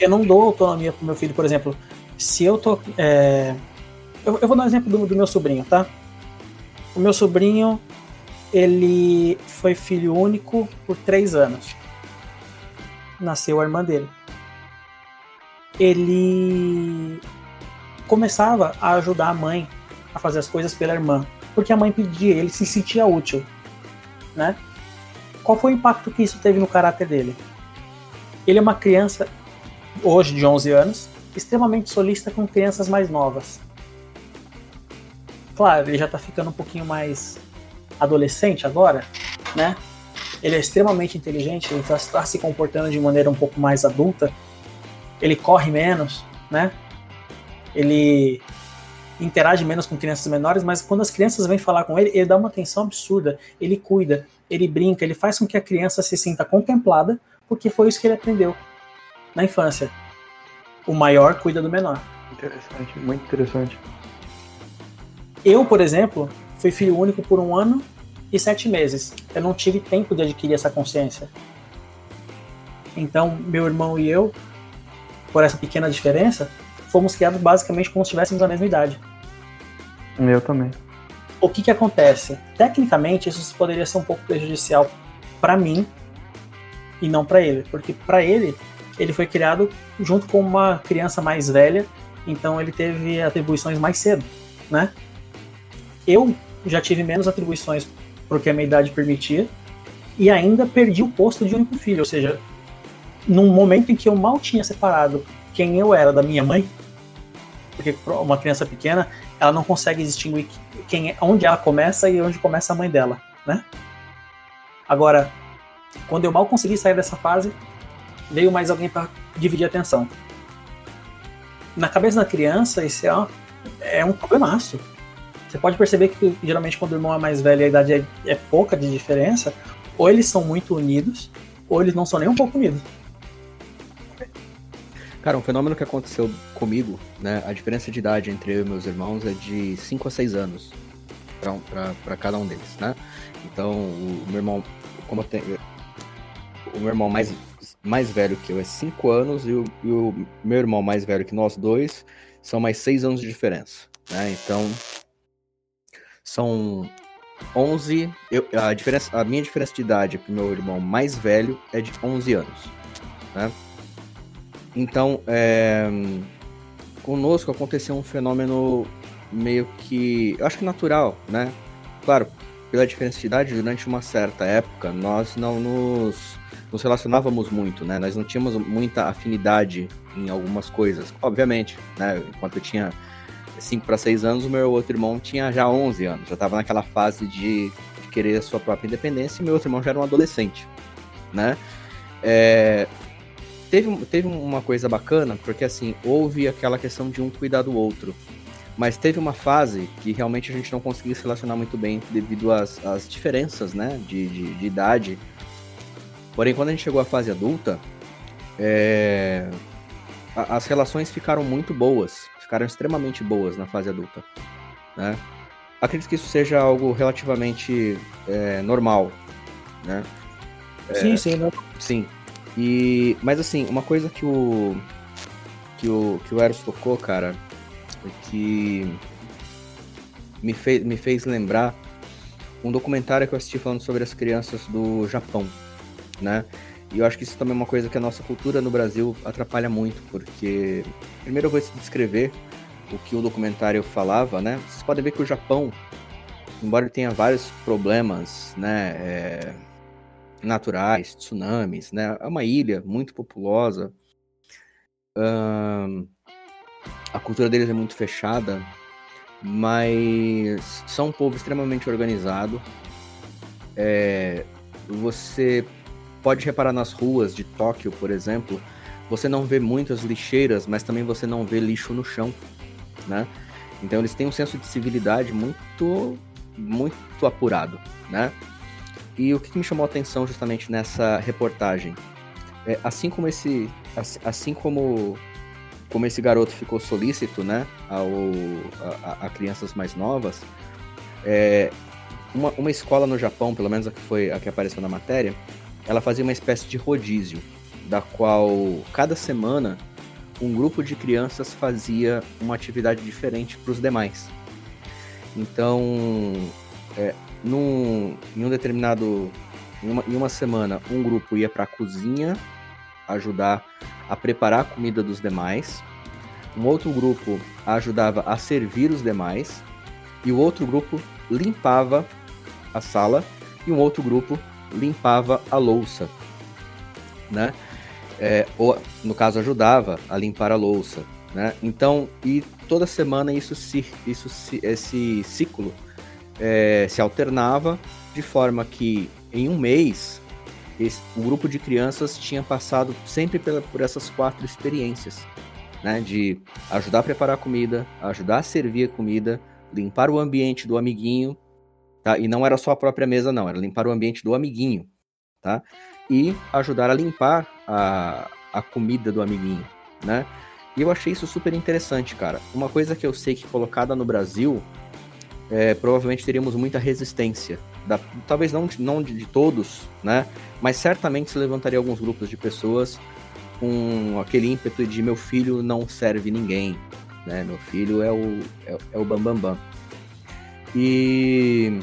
eu não dou autonomia pro meu filho, por exemplo, se eu tô. É... Eu, eu, vou dar um exemplo do, do meu sobrinho, tá? O meu sobrinho, ele foi filho único por três anos. Nasceu a irmã dele. Ele começava a ajudar a mãe a fazer as coisas pela irmã, porque a mãe pedia, ele se sentia útil, né? Qual foi o impacto que isso teve no caráter dele? Ele é uma criança, hoje de 11 anos, extremamente solista com crianças mais novas. Claro, ele já tá ficando um pouquinho mais adolescente agora, né? Ele é extremamente inteligente, ele está se comportando de maneira um pouco mais adulta. Ele corre menos, né? Ele interage menos com crianças menores, mas quando as crianças vêm falar com ele, ele dá uma atenção absurda. Ele cuida, ele brinca, ele faz com que a criança se sinta contemplada, porque foi isso que ele aprendeu na infância. O maior cuida do menor. Interessante, muito interessante. Eu, por exemplo, fui filho único por um ano e sete meses. Eu não tive tempo de adquirir essa consciência. Então, meu irmão e eu, por essa pequena diferença, fomos criados basicamente como se tivéssemos a mesma idade. Eu também. O que que acontece? Tecnicamente, isso poderia ser um pouco prejudicial para mim e não para ele, porque para ele ele foi criado junto com uma criança mais velha, então ele teve atribuições mais cedo, né? Eu já tive menos atribuições porque a minha idade permitia e ainda perdi o posto de único filho, ou seja, num momento em que eu mal tinha separado quem eu era da minha mãe, porque uma criança pequena ela não consegue distinguir quem é, onde ela começa e onde começa a mãe dela, né? Agora, quando eu mal consegui sair dessa fase, veio mais alguém para dividir a atenção. Na cabeça da criança, isso é, é um problemaço. Você pode perceber que geralmente quando o irmão é mais velho a idade é, é pouca de diferença, ou eles são muito unidos, ou eles não são nem um pouco unidos. Cara, um fenômeno que aconteceu comigo, né? A diferença de idade entre eu e meus irmãos é de 5 a 6 anos para cada um deles, né? Então, o meu irmão, como eu tenho, o meu irmão mais, mais velho que eu é 5 anos e o, e o, meu irmão mais velho que nós dois são mais 6 anos de diferença, né? Então, são 11, eu, a, diferença, a minha diferença de idade pro meu irmão mais velho é de 11 anos, né? Então, é, conosco aconteceu um fenômeno meio que, eu acho que natural, né? Claro, pela diferença de idade, durante uma certa época, nós não nos, nos relacionávamos muito, né? Nós não tínhamos muita afinidade em algumas coisas, obviamente, né? Enquanto eu tinha 5 para 6 anos, o meu outro irmão tinha já 11 anos, já estava naquela fase de, de, querer a sua própria independência, e meu outro irmão já era um adolescente, né? É, teve, teve uma coisa bacana, porque assim, houve aquela questão de um cuidar do outro. Mas teve uma fase que realmente a gente não conseguia se relacionar muito bem devido às, às diferenças, né, de, de, de idade. Porém, quando a gente chegou à fase adulta, é... as relações ficaram muito boas, ficaram extremamente boas na fase adulta, né? Acredito que isso seja algo relativamente é, normal, né? Sim, é, sim, né? Sim, e, mas assim, uma coisa que o que o que o Eros tocou, cara, é que me fez me fez lembrar um documentário que eu assisti falando sobre as crianças do Japão, né? E eu acho que isso também é uma coisa que a nossa cultura no Brasil atrapalha muito, porque primeiro eu vou descrever o que o documentário falava, né? Vocês podem ver que o Japão, embora tenha vários problemas, né? É naturais, tsunamis, né? É uma ilha muito populosa. a cultura deles é muito fechada, mas são um povo extremamente organizado. É, você pode reparar nas ruas de Tóquio, por exemplo, você não vê muitas lixeiras, mas também você não vê lixo no chão, né? Então eles têm um senso de civilidade muito, muito apurado, né? E o que me chamou a atenção justamente nessa reportagem, é, assim como esse, assim como como esse garoto ficou solícito, né, ao, a, a crianças mais novas, é, uma, uma escola no Japão, pelo menos a que foi a que apareceu na matéria, ela fazia uma espécie de rodízio, da qual cada semana um grupo de crianças fazia uma atividade diferente para os demais. Então, é, num, em um determinado. Em uma, em uma semana, um grupo ia para a cozinha ajudar a preparar a comida dos demais. Um outro grupo ajudava a servir os demais. E o outro grupo limpava a sala. E um outro grupo limpava a louça. Né? É, ou, no caso, ajudava a limpar a louça. Né? Então, e toda semana isso se, isso se, esse ciclo é, se alternava, de forma que em um mês esse, o grupo de crianças tinha passado sempre pela, por essas quatro experiências, né? De ajudar a preparar a comida, ajudar a servir a comida, limpar o ambiente do amiguinho, tá? E não era só a própria mesa, não, era limpar o ambiente do amiguinho, tá? E ajudar a limpar a, a comida do amiguinho, né? E eu achei isso super interessante, cara. Uma coisa que eu sei que colocada no Brasil, é, provavelmente teríamos muita resistência. Da, talvez não, não de, de, todos, né? Mas certamente se levantaria alguns grupos de pessoas com aquele ímpeto de meu filho não serve ninguém, né? Meu filho é o, é, é o bambambam. Bam, bam. E,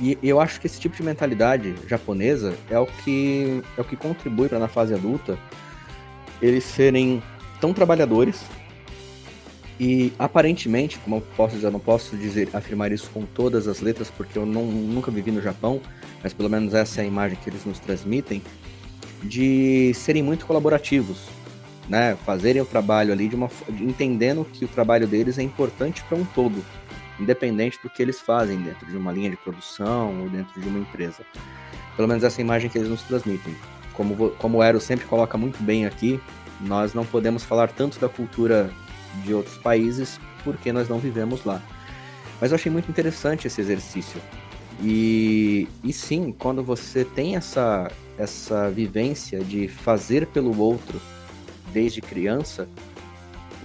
e eu acho que esse tipo de mentalidade japonesa é o que, é o que contribui para na fase adulta eles serem tão trabalhadores e aparentemente, como eu posso dizer, eu não posso dizer afirmar isso com todas as letras porque eu não, nunca vivi no Japão, mas pelo menos essa é a imagem que eles nos transmitem, de serem muito colaborativos, né? Fazerem o trabalho ali de uma entendendo que o trabalho deles é importante para um todo, independente do que eles fazem dentro de uma linha de produção ou dentro de uma empresa. Pelo menos essa imagem que eles nos transmitem. Como, como o Ero sempre coloca muito bem aqui, nós não podemos falar tanto da cultura de outros países porque nós não vivemos lá. Mas eu achei muito interessante esse exercício. E, e sim, quando você tem essa, essa vivência de fazer pelo outro desde criança,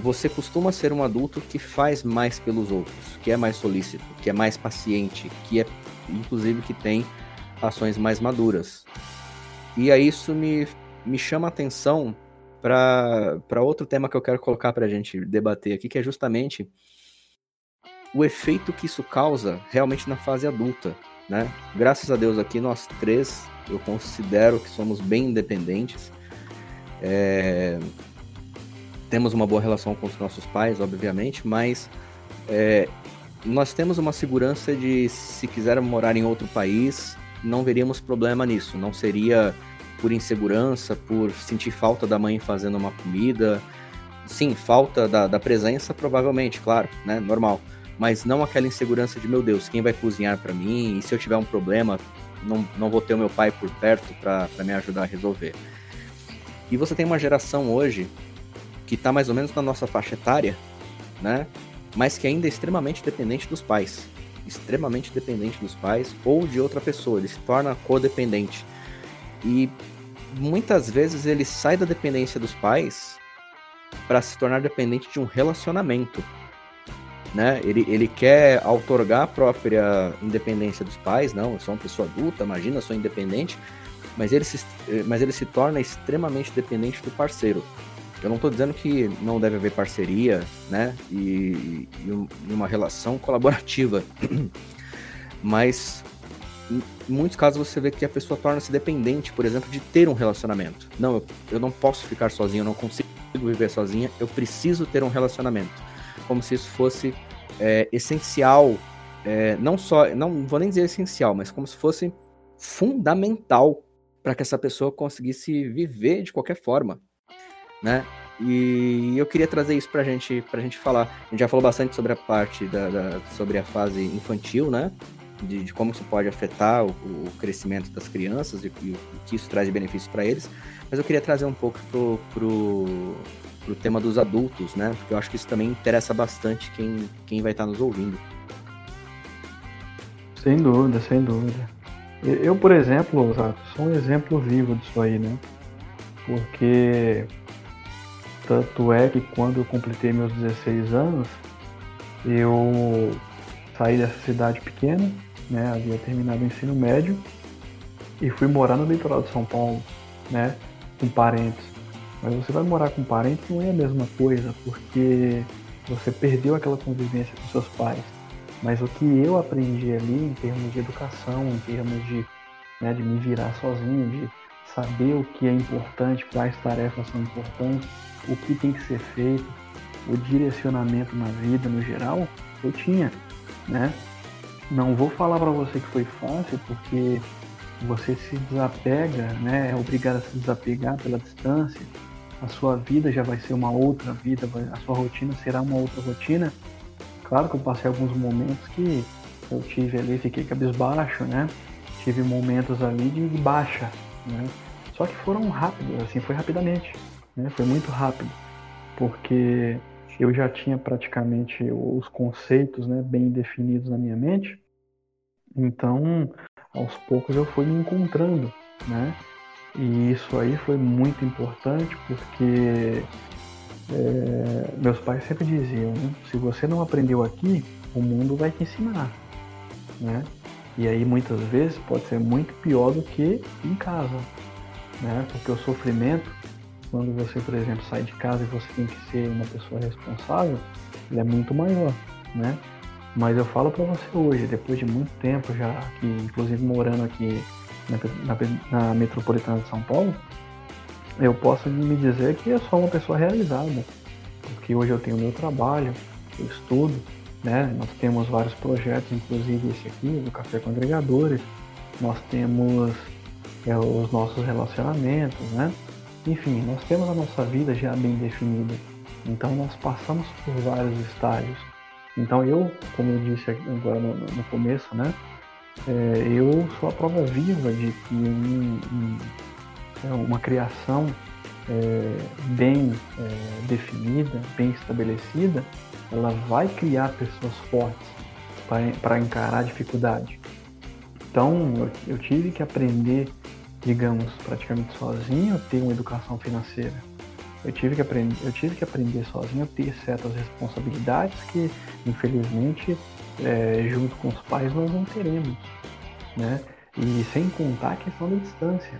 você costuma ser um adulto que faz mais pelos outros, que é mais solícito, que é mais paciente, que é inclusive que tem ações mais maduras. E aí isso me, me chama a atenção para outro tema que eu quero colocar para a gente debater aqui, que é justamente o efeito que isso causa realmente na fase adulta, né? Graças a Deus aqui nós três, eu considero que somos bem independentes. É... Temos uma boa relação com os nossos pais, obviamente, mas é... nós temos uma segurança de se quisermos morar em outro país, não veríamos problema nisso. Não seria por insegurança, por sentir falta da mãe fazendo uma comida. Sim, falta da, da presença, provavelmente, claro, né? Normal. Mas não aquela insegurança de, meu Deus, quem vai cozinhar para mim? E se eu tiver um problema, não, não vou ter o meu pai por perto para me ajudar a resolver. E você tem uma geração hoje que está mais ou menos na nossa faixa etária, né? Mas que ainda é extremamente dependente dos pais. Extremamente dependente dos pais ou de outra pessoa. Ele se torna codependente. E muitas vezes ele sai da dependência dos pais para se tornar dependente de um relacionamento. Né? Ele, ele quer outorgar a própria independência dos pais, não, eu sou uma pessoa adulta, imagina, sou independente, mas ele se, mas ele se torna extremamente dependente do parceiro. Eu não estou dizendo que não deve haver parceria, né, e, e uma relação colaborativa, mas em muitos casos você vê que a pessoa torna-se dependente, por exemplo, de ter um relacionamento. Não, eu, eu não posso ficar sozinho, eu não consigo viver sozinha, eu preciso ter um relacionamento. Como se isso fosse é, essencial, é, não só, não vou nem dizer essencial, mas como se fosse fundamental para que essa pessoa conseguisse viver de qualquer forma, né? E eu queria trazer isso pra gente, pra gente falar. A gente já falou bastante sobre a parte da, da sobre a fase infantil, né? De, de como isso pode afetar o, o, crescimento das crianças e, e, o que isso traz de benefícios para eles, mas eu queria trazer um pouco pro, pro, pro tema dos adultos, né? Porque eu acho que isso também interessa bastante quem, quem vai estar nos ouvindo. Sem dúvida, sem dúvida. Eu, por exemplo, sou um exemplo vivo disso aí, né? Porque tanto é que quando eu completei meus 16 anos, eu saí dessa cidade pequena né? Havia terminado o ensino médio e fui morar no litoral de São Paulo, né? Com parentes. Mas você vai morar com parentes não é a mesma coisa, porque você perdeu aquela convivência com seus pais. Mas o que eu aprendi ali em termos de educação, em termos de, né, de me virar sozinho, de saber o que é importante, quais tarefas são importantes, o que tem que ser feito, o direcionamento na vida no geral, eu tinha, né? Não vou falar para você que foi fácil, porque você se desapega, né? É obrigado a se desapegar pela distância. A sua vida já vai ser uma outra vida, a sua rotina será uma outra rotina. Claro que eu passei alguns momentos que eu tive ali, fiquei cabisbaixo, né? Tive momentos ali de baixa, né? Só que foram rápidos, assim, foi rapidamente, né? Foi muito rápido, porque eu já tinha praticamente os conceitos né, bem definidos na minha mente. Então, aos poucos eu fui me encontrando, né? E isso aí foi muito importante porque é, meus pais sempre diziam, né? se você não aprendeu aqui, o mundo vai te ensinar, né? E aí muitas vezes pode ser muito pior do que em casa, né? Porque o sofrimento, quando você, por exemplo, sai de casa e você tem que ser uma pessoa responsável, ele é muito maior, né? Mas eu falo para você hoje, depois de muito tempo já, que inclusive morando aqui na, na, na metropolitana de São Paulo, eu posso me dizer que eu sou uma pessoa realizada, porque hoje eu tenho meu trabalho, eu estudo, né? Nós temos vários projetos, inclusive esse aqui, do Café com Agregadores, nós temos é, os nossos relacionamentos, né? Enfim, nós temos a nossa vida já bem definida. Então nós passamos por vários estágios. Então eu, como eu disse agora no, no começo, né? É, eu sou a prova viva de que um, um, é uma criação é, bem é, definida, bem estabelecida, ela vai criar pessoas fortes para encarar a dificuldade. Então eu, eu tive que aprender, digamos, praticamente sozinho, ter uma educação financeira. Eu tive que aprender, eu tive que aprender sozinho a ter certas responsabilidades que, infelizmente, é, junto com os pais nós não teremos, né? E sem contar a questão da distância,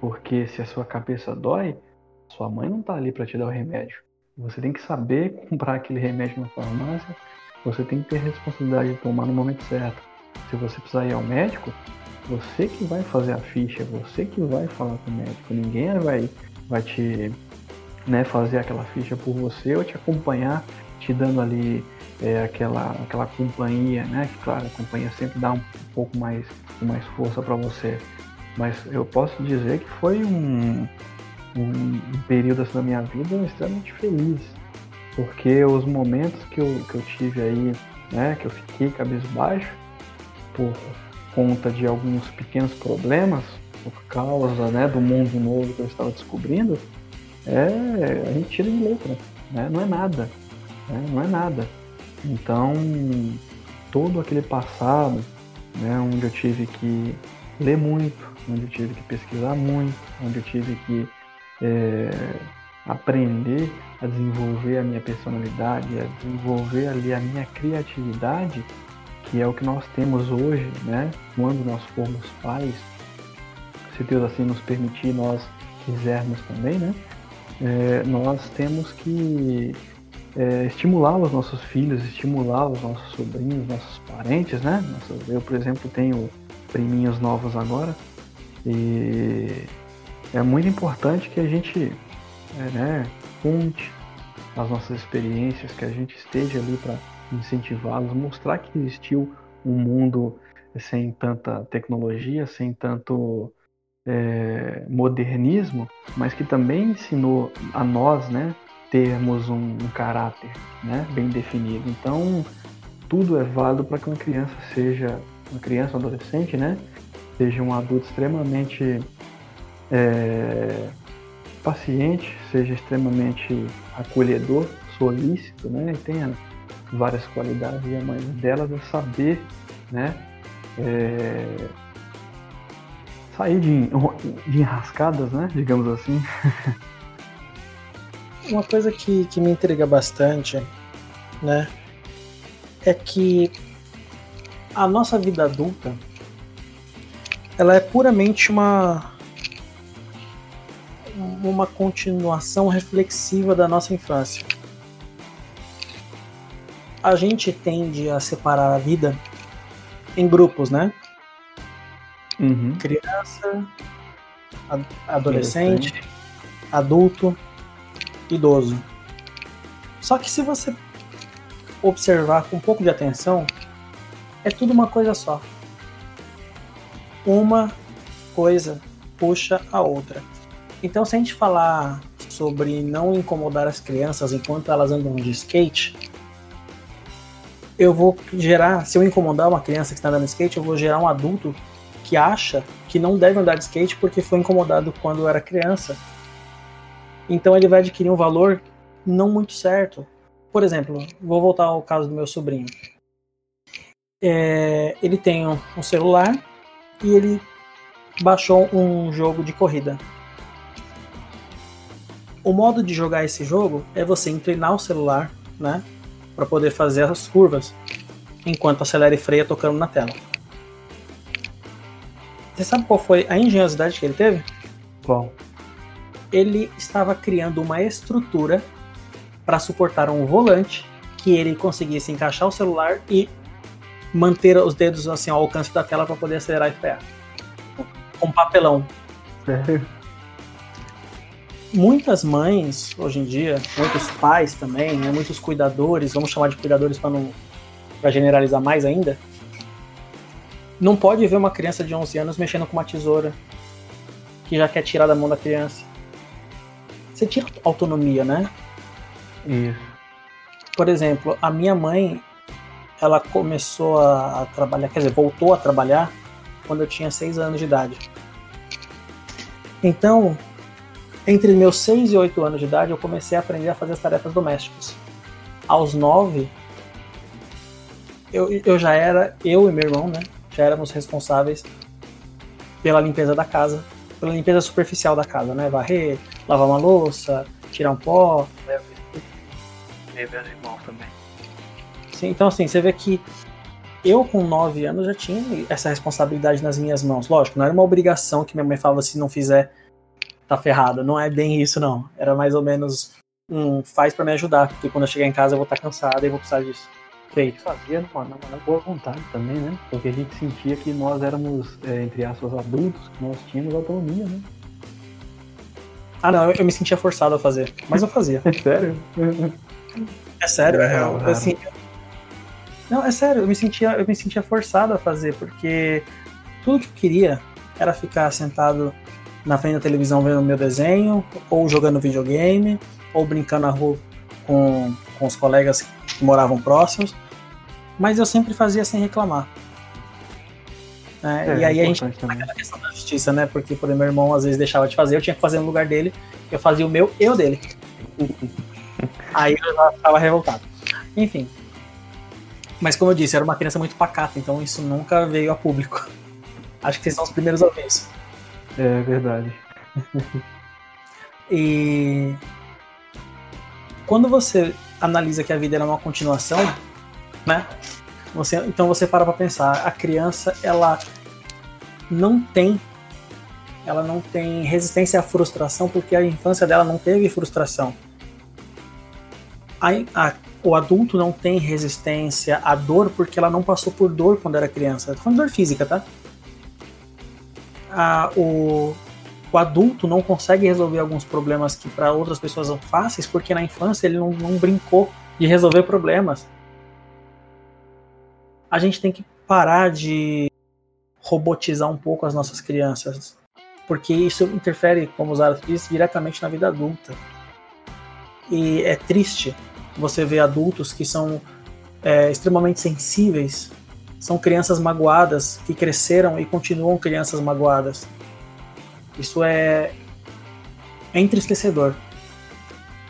porque se a sua cabeça dói, sua mãe não está ali para te dar o remédio. Você tem que saber comprar aquele remédio na farmácia, você tem que ter a responsabilidade de tomar no momento certo. Se você precisar ir ao médico, você que vai fazer a ficha, você que vai falar com o médico, ninguém vai, vai te né, fazer aquela ficha por você ou te acompanhar, te dando ali é, aquela, aquela companhia, né? Que claro, a companhia sempre dá um pouco mais, mais força para você. Mas eu posso dizer que foi um, um período assim, da minha vida extremamente feliz. Porque os momentos que eu, que eu tive aí, né, que eu fiquei cabisbaixo, por conta de alguns pequenos problemas, por causa né, do mundo novo que eu estava descobrindo, é, a gente tira de letra, né? não é nada, né? não é nada. Então, todo aquele passado, né, onde eu tive que ler muito, onde eu tive que pesquisar muito, onde eu tive que é, aprender a desenvolver a minha personalidade, a desenvolver ali a minha criatividade, que é o que nós temos hoje, né? Quando nós formos pais, se Deus assim nos permitir, nós quisermos também, né? É, nós temos que é, estimular os nossos filhos, estimular os nossos sobrinhos, nossos parentes, né? Eu, por exemplo, tenho priminhos novos agora e é muito importante que a gente é, né, conte as nossas experiências, que a gente esteja ali para incentivá-los, mostrar que existiu um mundo sem tanta tecnologia, sem tanto é, modernismo, mas que também ensinou a nós, né, termos um, um caráter, né, bem definido. Então, tudo é válido para que uma criança seja uma criança, um adolescente, né, seja um adulto extremamente é, paciente, seja extremamente acolhedor, solícito, né, e tenha várias qualidades e a maioria delas é saber, né, é, sair de, de enrascadas, né? Digamos assim. Uma coisa que, que me intriga bastante, né? É que a nossa vida adulta ela é puramente uma uma continuação reflexiva da nossa infância. A gente tende a separar a vida em grupos, né? Uhum. Criança, adolescente, adulto, idoso. Só que se você observar com um pouco de atenção, é tudo uma coisa só. Uma coisa puxa a outra. Então, se a gente falar sobre não incomodar as crianças enquanto elas andam de skate, eu vou gerar, se eu incomodar uma criança que está andando de skate, eu vou gerar um adulto que acha que não deve andar de skate porque foi incomodado quando era criança. Então ele vai adquirir um valor não muito certo. Por exemplo, vou voltar ao caso do meu sobrinho. É, ele tem um celular e ele baixou um jogo de corrida. o modo de jogar esse jogo é você inclinar o celular, né? Para poder fazer as curvas, enquanto acelera e freia tocando na tela. Você sabe qual foi a engenhosidade que ele teve? Qual? Ele estava criando uma estrutura para suportar um volante que ele conseguisse encaixar o celular e manter os dedos assim ao alcance da tela para poder acelerar e frear. Com papelão. Sério? Muitas mães, hoje em dia, muitos pais também, né, muitos cuidadores, vamos chamar de cuidadores para não para generalizar mais ainda, não pode ver uma criança de 11 anos mexendo com uma tesoura que já quer tirar da mão da criança. Você tira autonomia, né? Isso. Por exemplo, a minha mãe, ela começou a, trabalhar, quer dizer, voltou a trabalhar quando eu tinha 6 anos de idade. Então, entre meus 6 e 8 anos de idade, eu comecei a aprender a fazer as tarefas domésticas. Aos 9, eu, eu já era, eu e meu irmão, né? Já éramos responsáveis pela limpeza da casa, pela limpeza superficial da casa, né? Varrer, lavar uma louça, tirar um pó. Meus irmãos também. Sim, então, assim, você vê que eu, com 9 anos, já tinha essa responsabilidade nas minhas mãos. Lógico, não era uma obrigação que minha mãe falava se não fizer, tá ferrado. Não é bem isso, não. Era mais ou menos um faz para me ajudar, porque quando eu chegar em casa eu vou estar cansada e vou precisar disso. Feito. Fazia numa, numa boa vontade também, né? Porque a gente sentia que nós éramos, é, entre aspas, adultos, que nós tínhamos autonomia, né? Ah, não, eu, eu me sentia forçado a fazer, mas eu fazia. Sério? É sério, É, eu, raro. assim, não, é sério, eu me sentia, eu me sentia forçado a fazer, porque tudo que eu queria era ficar sentado na frente da televisão vendo meu desenho, ou jogando videogame, ou brincando na rua com, com os colegas que moravam próximos, mas eu sempre fazia sem reclamar. né? É, e aí a gente questão da justiça, né? Porque por exemplo, meu irmão às vezes deixava de fazer, eu tinha que fazer no lugar dele, eu fazia o meu e o dele. Aí eu já estava revoltado. Enfim. Mas como eu disse, era uma criança muito pacata, então isso nunca veio a público. Acho que vocês são os primeiros a ver isso. É verdade. E quando você analisa que a vida era uma continuação, né? Você, então você para para pensar, a criança ela não tem ela não tem resistência à frustração porque a infância dela não teve frustração. A, a- o adulto não tem resistência à dor porque ela não passou por dor quando era criança. Tô falando dor física, tá? A- o, o adulto não consegue resolver alguns problemas que para outras pessoas são fáceis porque na infância ele não, não brincou de resolver problemas. A gente tem que parar de robotizar um pouco as nossas crianças, porque isso interfere, como o Zara disse, diretamente na vida adulta. E é triste você ver adultos que são é, extremamente sensíveis, são crianças magoadas que cresceram e continuam crianças magoadas. Isso é, é entristecedor.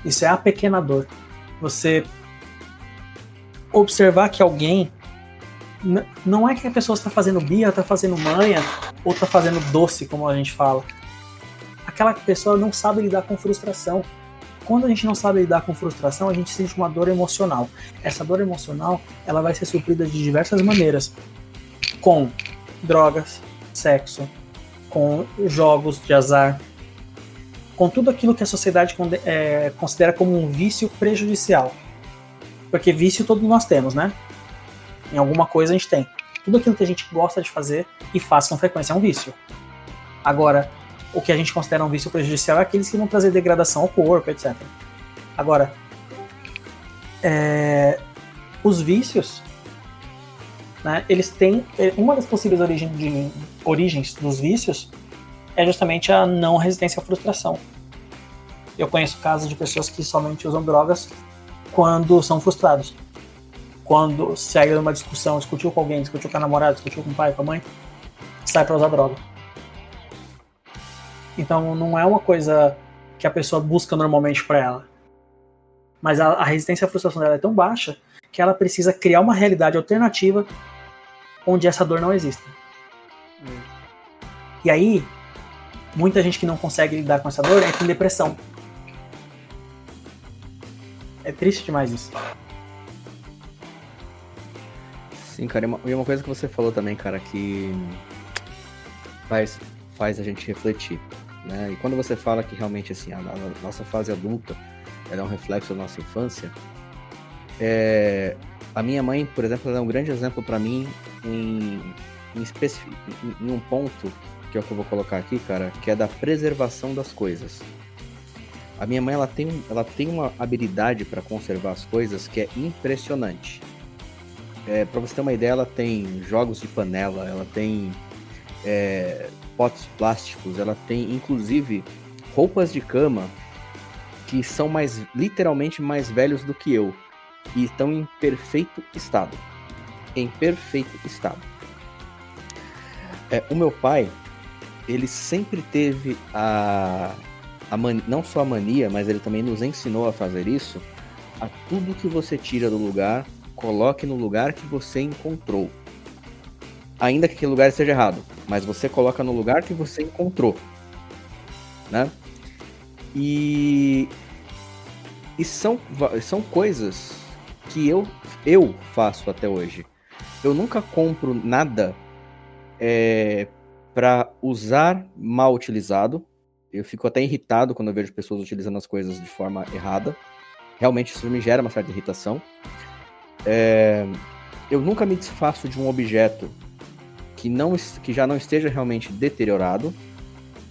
Isso é apequenador. Você observar que alguém. Não é que a pessoa está fazendo birra, está fazendo manha, ou está fazendo doce, como a gente fala. Aquela pessoa não sabe lidar com frustração. Quando a gente não sabe lidar com frustração, a gente sente uma dor emocional. Essa dor emocional, ela vai ser suprida de diversas maneiras. Com drogas, sexo, com jogos de azar, com tudo aquilo que a sociedade é, considera como um vício prejudicial. Porque vício todos nós temos, né? Em alguma coisa a gente tem. Tudo aquilo que a gente gosta de fazer e faz com frequência é um vício. Agora, o que a gente considera um vício prejudicial é aqueles que vão trazer degradação ao corpo, etc. Agora, é, os vícios, né, eles têm. é, Uma das possíveis origem de- origens dos vícios é justamente a não resistência à frustração. Eu conheço casos de pessoas que somente usam drogas quando são frustrados. Quando segue numa discussão, discutiu com alguém, discutiu com a namorada, discutiu com o pai, com a mãe, sai para usar droga. Então não é uma coisa que a pessoa busca normalmente para ela. Mas a resistência à frustração dela é tão baixa que ela precisa criar uma realidade alternativa onde essa dor não exista. E aí, muita gente que não consegue lidar com essa dor entra em depressão. É triste demais isso. Sim, cara, e uma, e uma coisa que você falou também, cara, que faz, faz a gente refletir, né? E quando você fala que realmente, assim, a, a nossa fase adulta é um reflexo da nossa infância, é, a minha mãe, por exemplo, é um grande exemplo para mim em, em, em, em um ponto que é o que eu vou colocar aqui, cara, que é da preservação das coisas. A minha mãe, ela tem, ela tem uma habilidade para conservar as coisas que é impressionante. É, para você ter uma ideia, ela tem jogos de panela, ela tem é, potes plásticos, ela tem inclusive roupas de cama que são mais literalmente mais velhos do que eu e estão em perfeito estado. Em perfeito estado. É, o meu pai, ele sempre teve a, a não só a mania, mas ele também nos ensinou a fazer isso. A tudo que você tira do lugar, coloque no lugar que você encontrou. Ainda que aquele lugar esteja errado, mas você coloca no lugar que você encontrou. Né? E, e são, são coisas que eu, eu faço até hoje. Eu nunca compro nada é, para usar mal utilizado. Eu fico até irritado quando eu vejo pessoas utilizando as coisas de forma errada. Realmente isso me gera uma certa irritação. É, eu nunca me desfaço de um objeto que, não, que já não esteja realmente deteriorado.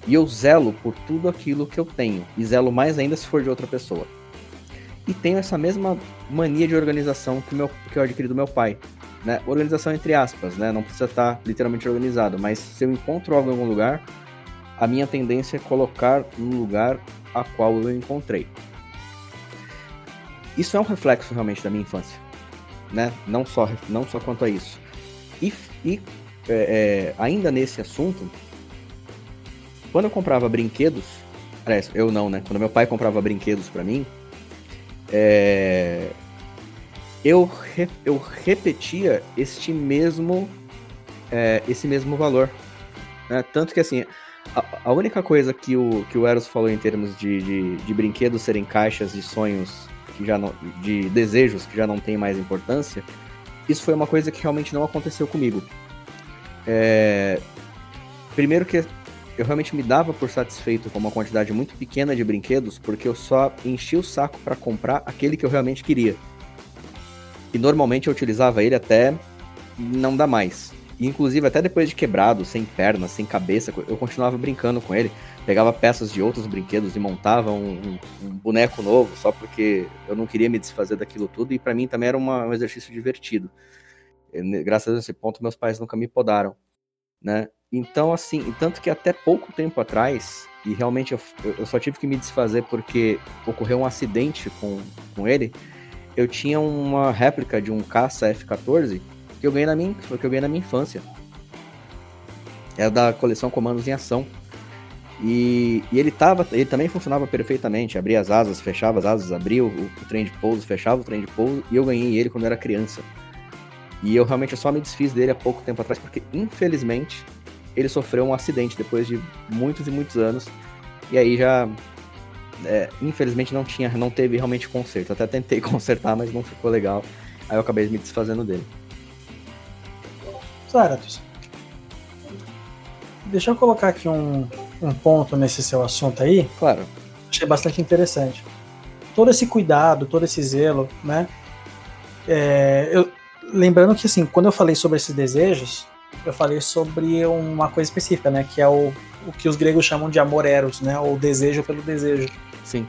E eu zelo por tudo aquilo que eu tenho. E zelo mais ainda se for de outra pessoa. E tenho essa mesma mania de organização que, meu, que eu adquiri do meu pai. Né? Organização entre aspas, né? Não precisa estar literalmente organizado. Mas se eu encontro algo em algum lugar, a minha tendência é colocar no lugar a qual eu encontrei. Isso é um reflexo realmente da minha infância né? Não só, não só quanto a isso. E, e é, é, ainda nesse assunto, quando eu comprava brinquedos, eu não, né? Quando meu pai comprava brinquedos para mim, é, eu, re, eu repetia este mesmo, é, esse mesmo valor. Né? Tanto que assim, a, a, única coisa que o, que o Eros falou em termos de, de, de brinquedos serem caixas de sonhos que já não, de desejos que já não tem mais importância, isso foi uma coisa que realmente não aconteceu comigo. É... Primeiro que eu realmente me dava por satisfeito com uma quantidade muito pequena de brinquedos, porque eu só enchi o saco para comprar aquele que eu realmente queria. E normalmente eu utilizava ele até não dar mais. E, inclusive, até depois de quebrado, sem perna, sem cabeça, eu continuava brincando com ele pegava peças de outros brinquedos e montava um, um, um boneco novo só porque eu não queria me desfazer daquilo tudo e para mim também era uma, um exercício divertido. Graças a esse ponto meus pais nunca me podaram, né? Então assim, tanto que até pouco tempo atrás e realmente eu, eu só tive que me desfazer porque ocorreu um acidente com, com ele. Eu tinha uma réplica de um caça F-14 que eu ganhei na minha que eu ganhei na minha infância. Era da coleção Comandos em Ação e, e, ele tava, ele também funcionava perfeitamente, abria as asas, fechava as asas, abria o, o, trem de pouso, fechava o trem de pouso, e eu ganhei ele quando eu era criança. E eu realmente só me desfiz dele há pouco tempo atrás, porque infelizmente ele sofreu um acidente depois de muitos e muitos anos, e aí já é, infelizmente não tinha, não teve realmente conserto. Até tentei consertar, mas não ficou legal. Aí eu acabei me desfazendo dele. Zaratus. Deixa eu colocar aqui um, um ponto nesse seu assunto aí. Claro. Achei bastante interessante. Todo esse cuidado, todo esse zelo, né? É, eu, lembrando que, assim, quando eu falei sobre esses desejos, eu falei sobre uma coisa específica, né? Que é o, o que os gregos chamam de amor eros, né? Ou desejo pelo desejo. Sim.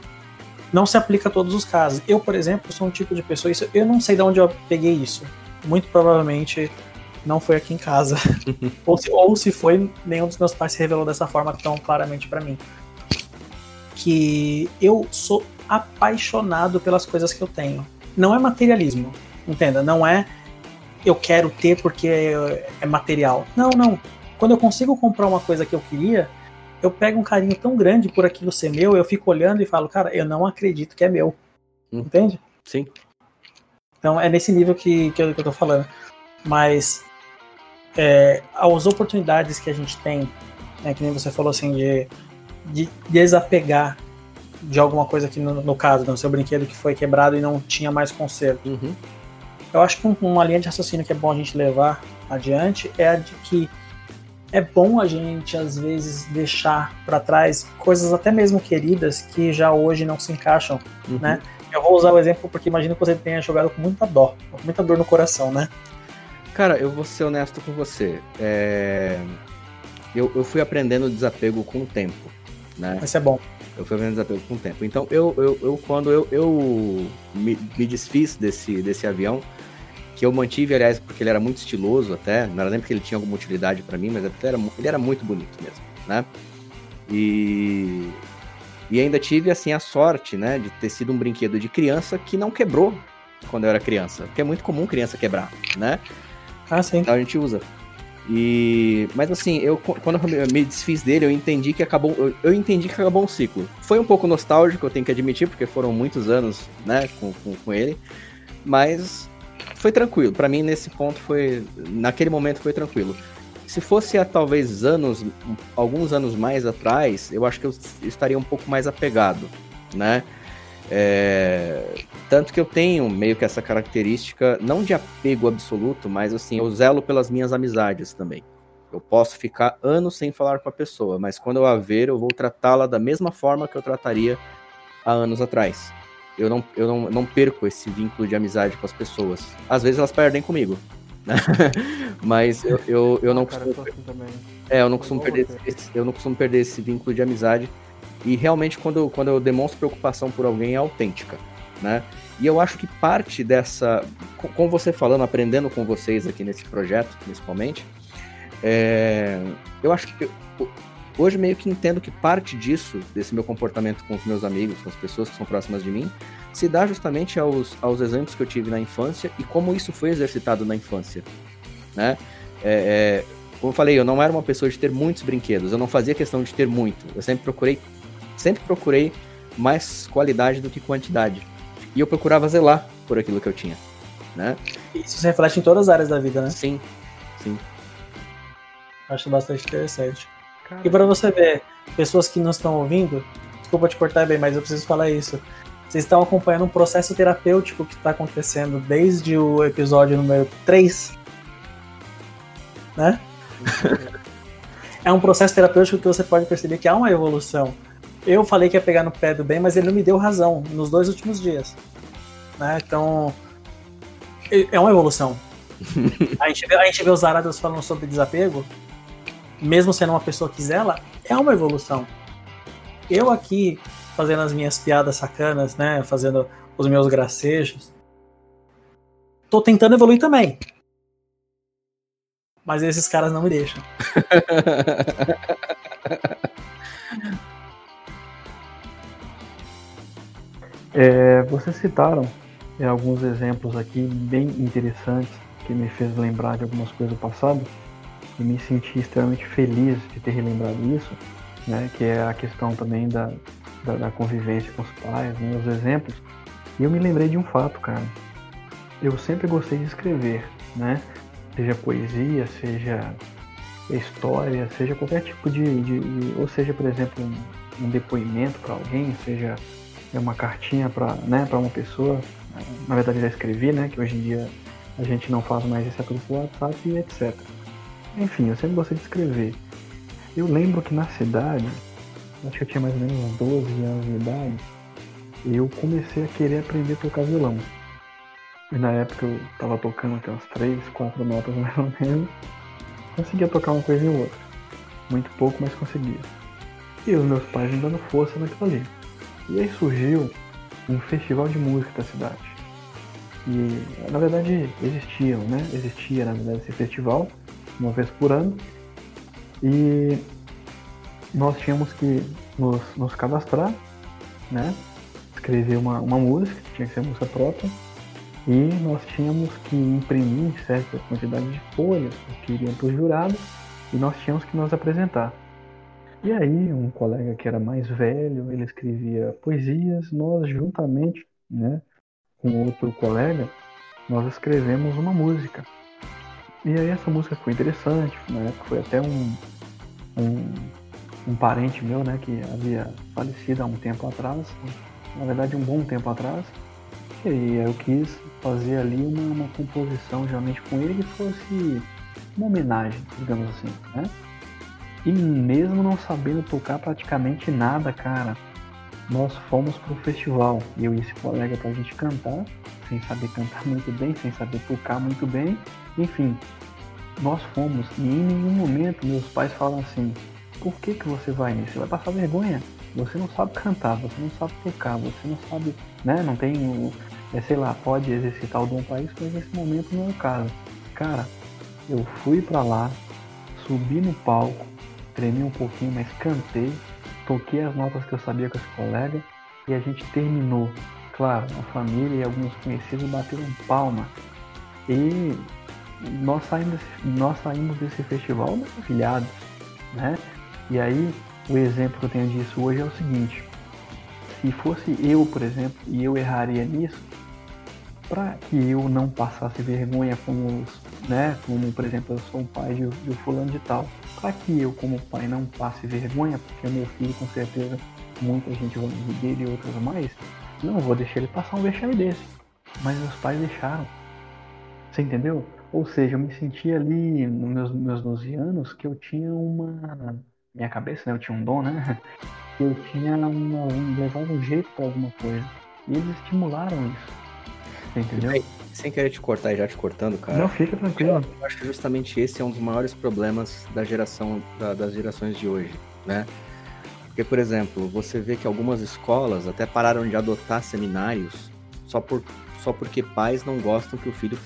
Não se aplica a todos os casos. Eu, por exemplo, sou um tipo de pessoa, isso, eu não sei de onde eu peguei isso. Muito provavelmente não foi aqui em casa. ou, se, ou se foi, nenhum dos meus pais se revelou dessa forma tão claramente para mim. Que eu sou apaixonado pelas coisas que eu tenho. Não é materialismo, entenda? Não é eu quero ter porque é, é material. Não, não. Quando eu consigo comprar uma coisa que eu queria, eu pego um carinho tão grande por aquilo ser meu, eu fico olhando e falo, cara, eu não acredito que é meu. Hum. Entende? Sim. Então é nesse nível que, que, eu, que eu tô falando. Mas é, as oportunidades que a gente tem, né, que nem você falou assim, de, de desapegar de alguma coisa que, no, no caso, no seu brinquedo que foi quebrado e não tinha mais conserto. Uhum. Eu acho que uma linha de raciocínio que é bom a gente levar adiante é a de que é bom a gente, às vezes, deixar para trás coisas até mesmo queridas que já hoje não se encaixam, Uhum. né? Eu vou usar o exemplo porque imagino que você tenha jogado com muita dó, com muita dor no coração, né? Cara, eu vou ser honesto com você. É, Eu, eu fui aprendendo desapego com o tempo, né? Isso é bom. Eu fui aprendendo desapego com o tempo. Então, eu, eu, eu quando eu, eu me, me desfiz desse, desse avião, que eu mantive, aliás, porque ele era muito estiloso até, não era nem porque ele tinha alguma utilidade pra mim, mas é ele era, ele era muito bonito mesmo, né? E, e ainda tive, assim, a sorte, né, de ter sido um brinquedo de criança que não quebrou quando eu era criança, porque é muito comum criança quebrar, né? Ah, sim. Então a gente usa. E, mas assim, eu quando eu me desfiz dele, eu entendi que acabou, eu, eu entendi que acabou um ciclo. Foi um pouco nostálgico, eu tenho que admitir, porque foram muitos anos, né, com, com, com ele. Mas foi tranquilo. Pra mim nesse ponto foi, naquele momento foi tranquilo. Se fosse há talvez anos, alguns anos mais atrás, eu acho que eu estaria um pouco mais apegado, né? É, tanto que eu tenho meio que essa característica, não de apego absoluto, mas assim, eu zelo pelas minhas amizades também. Eu posso ficar anos sem falar com a pessoa, mas quando eu a ver, eu vou tratá-la da mesma forma que eu trataria há anos atrás. Eu não, eu não, não perco esse vínculo de amizade com as pessoas. Às vezes elas perdem comigo. né? mas eu, eu, eu não Cara, costumo eu assim é, eu não costumo perder esse, eu não costumo perder esse vínculo de amizade. E realmente quando eu, quando eu demonstro preocupação por alguém é autêntica, né? E eu acho que parte dessa, com- você falando, aprendendo com vocês aqui nesse projeto, principalmente, é, eu acho que hoje meio que entendo que parte disso, desse meu comportamento com os meus amigos, com as pessoas que são próximas de mim, se dá justamente aos, aos exemplos que eu tive na infância e como isso foi exercitado na infância, né? É, é, como eu falei, eu não era uma pessoa de ter muitos brinquedos, eu não fazia questão de ter muito. Eu sempre procurei, sempre procurei mais qualidade do que quantidade. E eu procurava zelar por aquilo que eu tinha, né? Isso se reflete em todas as áreas da vida, né? Sim, sim. Acho bastante interessante. Cara, E pra você ver, pessoas que não estão ouvindo, desculpa te cortar bem, mas eu preciso falar isso. Vocês estão acompanhando um processo terapêutico que está acontecendo desde o episódio número 3, né? É um processo terapêutico que você pode perceber que há uma evolução. Eu falei que ia pegar no pé do bem, mas ele não me deu razão nos dois últimos dias. Né? Então, é é uma evolução. a, gente vê, a gente vê os arados falando sobre desapego, mesmo sendo uma pessoa que zela, é uma evolução. Eu aqui, fazendo as minhas piadas sacanas, né? Fazendo os meus gracejos, tô tentando evoluir também. Mas esses caras não me deixam. É, vocês citaram é, alguns exemplos aqui bem interessantes que me fez lembrar de algumas coisas do passado e me senti extremamente feliz de ter relembrado isso, né? Que é a questão também da, da, da convivência com os pais, né, os exemplos. E eu me lembrei de um fato, cara. Eu sempre gostei de escrever, né? Seja poesia, seja história, seja qualquer tipo de, de- de- ou seja, por exemplo, um, um depoimento para alguém, seja é uma cartinha para né, uma pessoa. Na verdade, já escrevi, né? Que hoje em dia a gente não faz mais isso é pelo WhatsApp e etc. Enfim, eu sempre gostei de escrever. Eu lembro que na cidade, acho que eu tinha mais ou menos uns 12 anos de idade, eu comecei a querer aprender a tocar violão. E na época eu tava tocando até umas 3, 4 notas mais ou menos. Conseguia tocar uma coisa e outra. Muito pouco, mas conseguia. E os meus pais me dando força naquilo ali. E aí surgiu um festival de música da cidade. E na verdade existiam, né? Existia na verdade esse festival, uma vez por ano. E nós tínhamos que nos, nos cadastrar, né? Escrever uma, uma música, tinha que ser música própria. E nós tínhamos que imprimir certa quantidade de folhas que iriam para os jurados e nós tínhamos que nos apresentar. E aí, um colega que era mais velho, ele escrevia poesias, nós juntamente, né, com outro colega, nós escrevemos uma música. E aí essa música foi interessante, na época foi até um, um, um parente meu, né, que havia falecido há um tempo atrás, na verdade um bom tempo atrás, e eu quis fazer ali uma, uma composição geralmente com ele que fosse uma homenagem, digamos assim, né? E mesmo não sabendo tocar praticamente nada, cara, nós fomos pro festival, eu e esse colega pra gente cantar, sem saber cantar muito bem, sem saber tocar muito bem, enfim, nós fomos e em nenhum momento meus pais falam assim, por que que você vai nisso? Você vai passar vergonha. Você não sabe cantar, você não sabe tocar, você não sabe, né? Não tem, é, sei lá, pode exercitar o dom isso, mas nesse momento não é o caso. Cara, eu fui para lá, subi no palco, tremi um pouquinho, mas cantei, toquei as notas que eu sabia com esse colega e a gente terminou. Claro, a família e alguns conhecidos bateram palma. E nós saímos, nós saímos desse festival maravilhados, né? E aí, o exemplo que eu tenho disso hoje é o seguinte: se fosse eu, por exemplo, e eu erraria nisso, para que eu não passasse vergonha como, né, como por exemplo, eu sou um pai de, de fulano de tal, para que eu como pai não passe vergonha, porque meu filho com certeza muita gente vai rir dele e outros mais, não vou deixar ele passar um vexame desse. Mas meus pais deixaram. Você entendeu? Ou seja, eu me senti ali nos meus, meus 12 anos que eu tinha uma. Minha cabeça, né? Eu tinha um dom, né? Que eu tinha uma. Um, levava um jeito para alguma coisa. E eles estimularam isso. Você entendeu? Sem querer te cortar e já te cortando, cara. Não, fica tranquilo. Eu acho que justamente esse é um dos maiores problemas da geração, da, das gerações de hoje, né? Porque, por exemplo, você vê que algumas escolas até pararam de adotar seminários só, por, só porque pais não gostam que o filho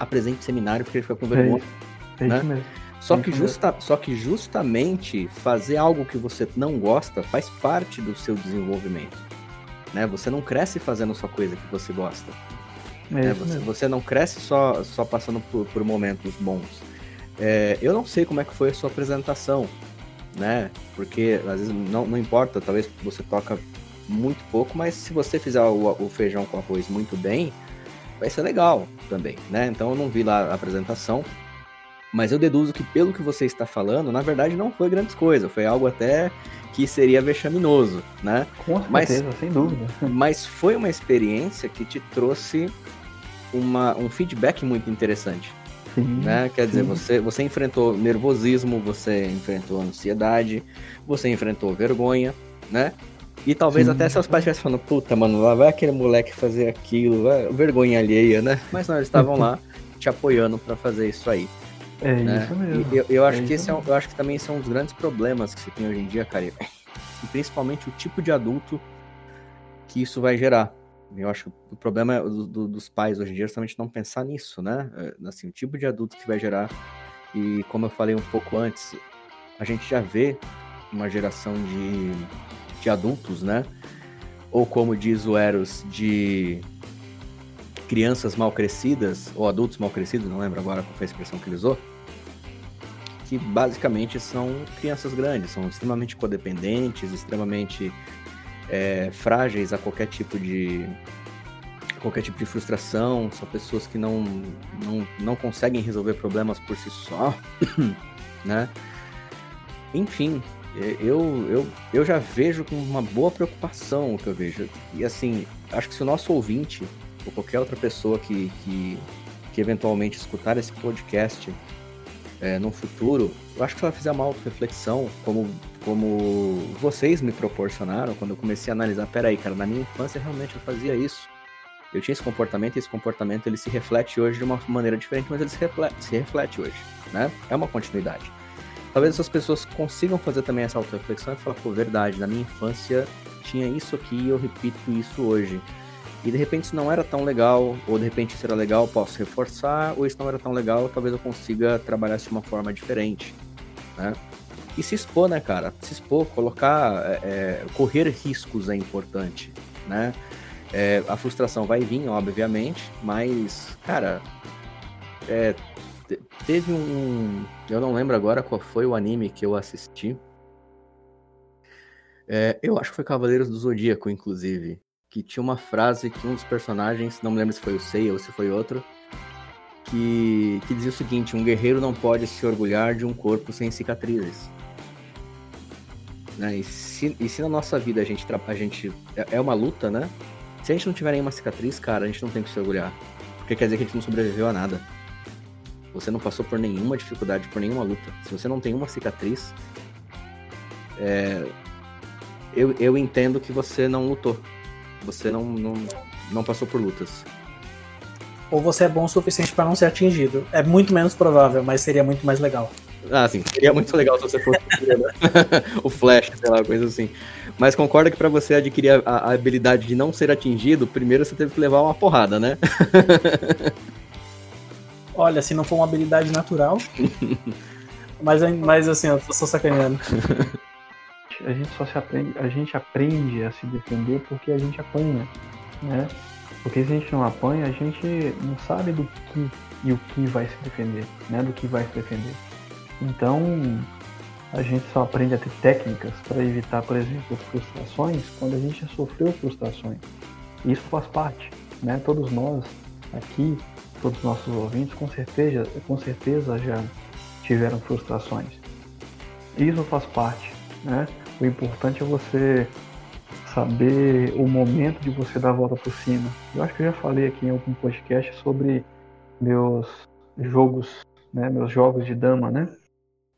apresente seminário porque ele fica com vergonha. É, né? isso mesmo. Só É que, justa, só que justamente fazer algo que você não gosta faz parte do seu desenvolvimento. Né? Você não cresce fazendo só coisa que você gosta. É né? Você, você não cresce só, só passando por, por momentos bons. É, eu não sei como é que foi a sua apresentação, né? Porque às vezes não, não importa, talvez você toca muito pouco, mas se você fizer o, o feijão com arroz muito bem, vai ser legal também, né? Então eu não vi lá a apresentação, mas eu deduzo que pelo que você está falando, na verdade não foi grandes coisas, foi algo até que seria vexaminoso, né? Com mas- certeza, sem dúvida. Mas foi uma experiência que te trouxe uma, um feedback muito interessante, Sim. né? Quer dizer, sim. você, você enfrentou nervosismo, você enfrentou ansiedade, você enfrentou vergonha, né? E talvez Sim. até seus pais estivessem falando, puta, mano, lá vai aquele moleque fazer aquilo, vai- vergonha alheia, né? Mas não, eles estavam lá te apoiando pra fazer isso aí, É né? isso mesmo. E eu, eu acho É que isso esse é um, eu acho que também são um dos grandes problemas que se tem hoje em dia, cara. E principalmente o tipo de adulto que isso vai gerar. Eu acho que o problema é do- do- dos pais hoje em dia é justamente não pensar nisso, né? É, Assim, o tipo de adulto que vai gerar. E como eu falei um pouco antes, a gente já vê uma geração de, de adultos, né? Ou como diz o Eros, de crianças mal crescidas, ou adultos mal crescidos, não lembro agora qual foi a expressão que ele usou, que basicamente são crianças grandes, são extremamente codependentes, extremamente é, frágeis a qualquer tipo de qualquer tipo de frustração, são pessoas que não, não, não conseguem resolver problemas por si só, né? Enfim, eu, eu, eu já vejo com uma boa preocupação o que eu vejo. E assim, acho que se o nosso ouvinte, ou qualquer outra pessoa que, que, que eventualmente escutar esse podcast é, no futuro, eu acho que ela fizer uma auto-reflexão, como, como vocês me proporcionaram, quando eu comecei a analisar, peraí, cara, na minha infância realmente eu fazia isso. Eu tinha esse comportamento e esse comportamento ele se reflete hoje de uma maneira diferente, mas ele se reflete, se reflete hoje, né? É uma continuidade. Talvez essas pessoas consigam fazer também essa auto-reflexão e falar, pô, verdade, na minha infância tinha isso aqui e eu repito isso hoje. E de repente isso não era tão legal, ou de repente isso era legal, posso reforçar, ou isso não era tão legal, talvez eu consiga trabalhar isso de uma forma diferente, né? E se expor, né, cara? Se expor, colocar, é, é, correr riscos é importante, né? É, a frustração vai vir, obviamente, mas, cara, é, teve um. Eu não lembro agora qual foi o anime que eu assisti. É, eu acho que foi Cavaleiros do Zodíaco, inclusive. Que tinha uma frase que um dos personagens, não me lembro se foi o Seiya ou se foi outro, que, que dizia o seguinte: um guerreiro não pode se orgulhar de um corpo sem cicatrizes. né? E se, e se na nossa vida a gente, a gente é, é uma luta, né? Se a gente não tiver nenhuma cicatriz, cara, a gente não tem que se orgulhar. Porque quer dizer que a gente não sobreviveu a nada. Você não passou por nenhuma dificuldade, por nenhuma luta. Se você não tem uma cicatriz, é, eu, eu entendo que você não lutou. Você não, não, não passou por lutas. Ou você é bom o suficiente para não ser atingido. É muito menos provável, mas seria muito mais legal. Ah, sim. Seria muito legal se você fosse o Flash, sei lá, coisa assim. Mas concorda que para você adquirir a, a, habilidade de não ser atingido, primeiro você teve que levar uma porrada, né? Olha, se não for uma habilidade natural. mas, mas assim, eu tô só sacaneando. A gente só se aprende, a gente aprende a se defender porque a gente apanha, né? Porque se a gente não apanha, a gente não sabe do que e o que vai se defender, né? Do que vai se defender. Então, a gente só aprende a ter técnicas para evitar, por exemplo, frustrações quando a gente já sofreu frustrações. Isso faz parte, né? Todos nós aqui, todos os nossos ouvintes, com certeza, com certeza já tiveram frustrações. Isso faz parte, né? O importante é você saber o momento de você dar a volta por cima. Eu acho que eu já falei aqui em algum podcast sobre meus jogos, né? Meus jogos de dama, né?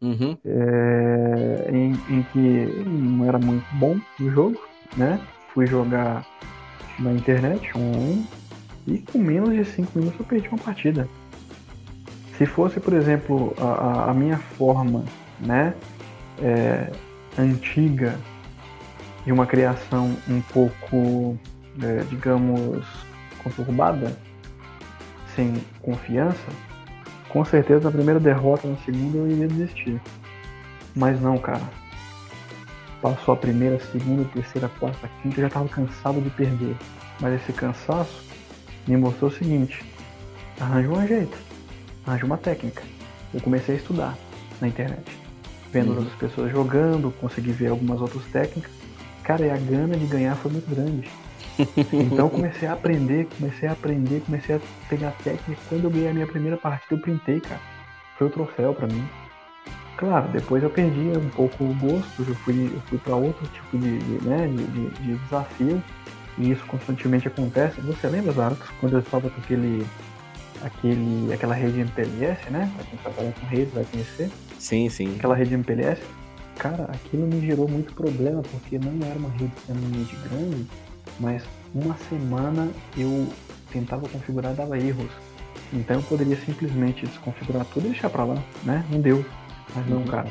Uhum. É, em, em, que não era muito bom o jogo, né? Fui jogar na internet, um, um e com menos de 5 minutos eu perdi uma partida. Se fosse, por exemplo, a, a minha forma, né, é, antiga de uma criação um pouco, é, digamos, conturbada, sem confiança, com certeza na primeira derrota, na segunda eu iria desistir. Mas não, cara. Passou a primeira, segunda, terceira, quarta, quinta, eu já estava cansado de perder. Mas esse cansaço me mostrou o seguinte: arranja um jeito, arranja uma técnica. Eu comecei a estudar na internet, vendo uhum. outras pessoas jogando, consegui ver algumas outras técnicas. Cara, e a gana de ganhar foi muito grande. Então comecei a aprender, comecei a aprender, comecei a pegar técnica. Quando eu ganhei a minha primeira partida, eu printei, cara. Foi o troféu para mim. Claro, depois eu perdi um pouco o gosto, eu fui, eu fui para outro tipo de, de né, de, de, de, desafio. E isso constantemente acontece. Você lembra, Zarcos, quando eu estava com aquele, aquele, aquela rede MPLS, né? Pra quem trabalha com redes vai conhecer. Sim, sim. Aquela rede MPLS. Cara, aquilo me gerou muito problema, porque não era uma rede extremamente grande mas uma semana eu tentava configurar e dava erros. Então eu poderia simplesmente desconfigurar tudo e deixar para lá, né? Não deu. Mas não, uhum. cara.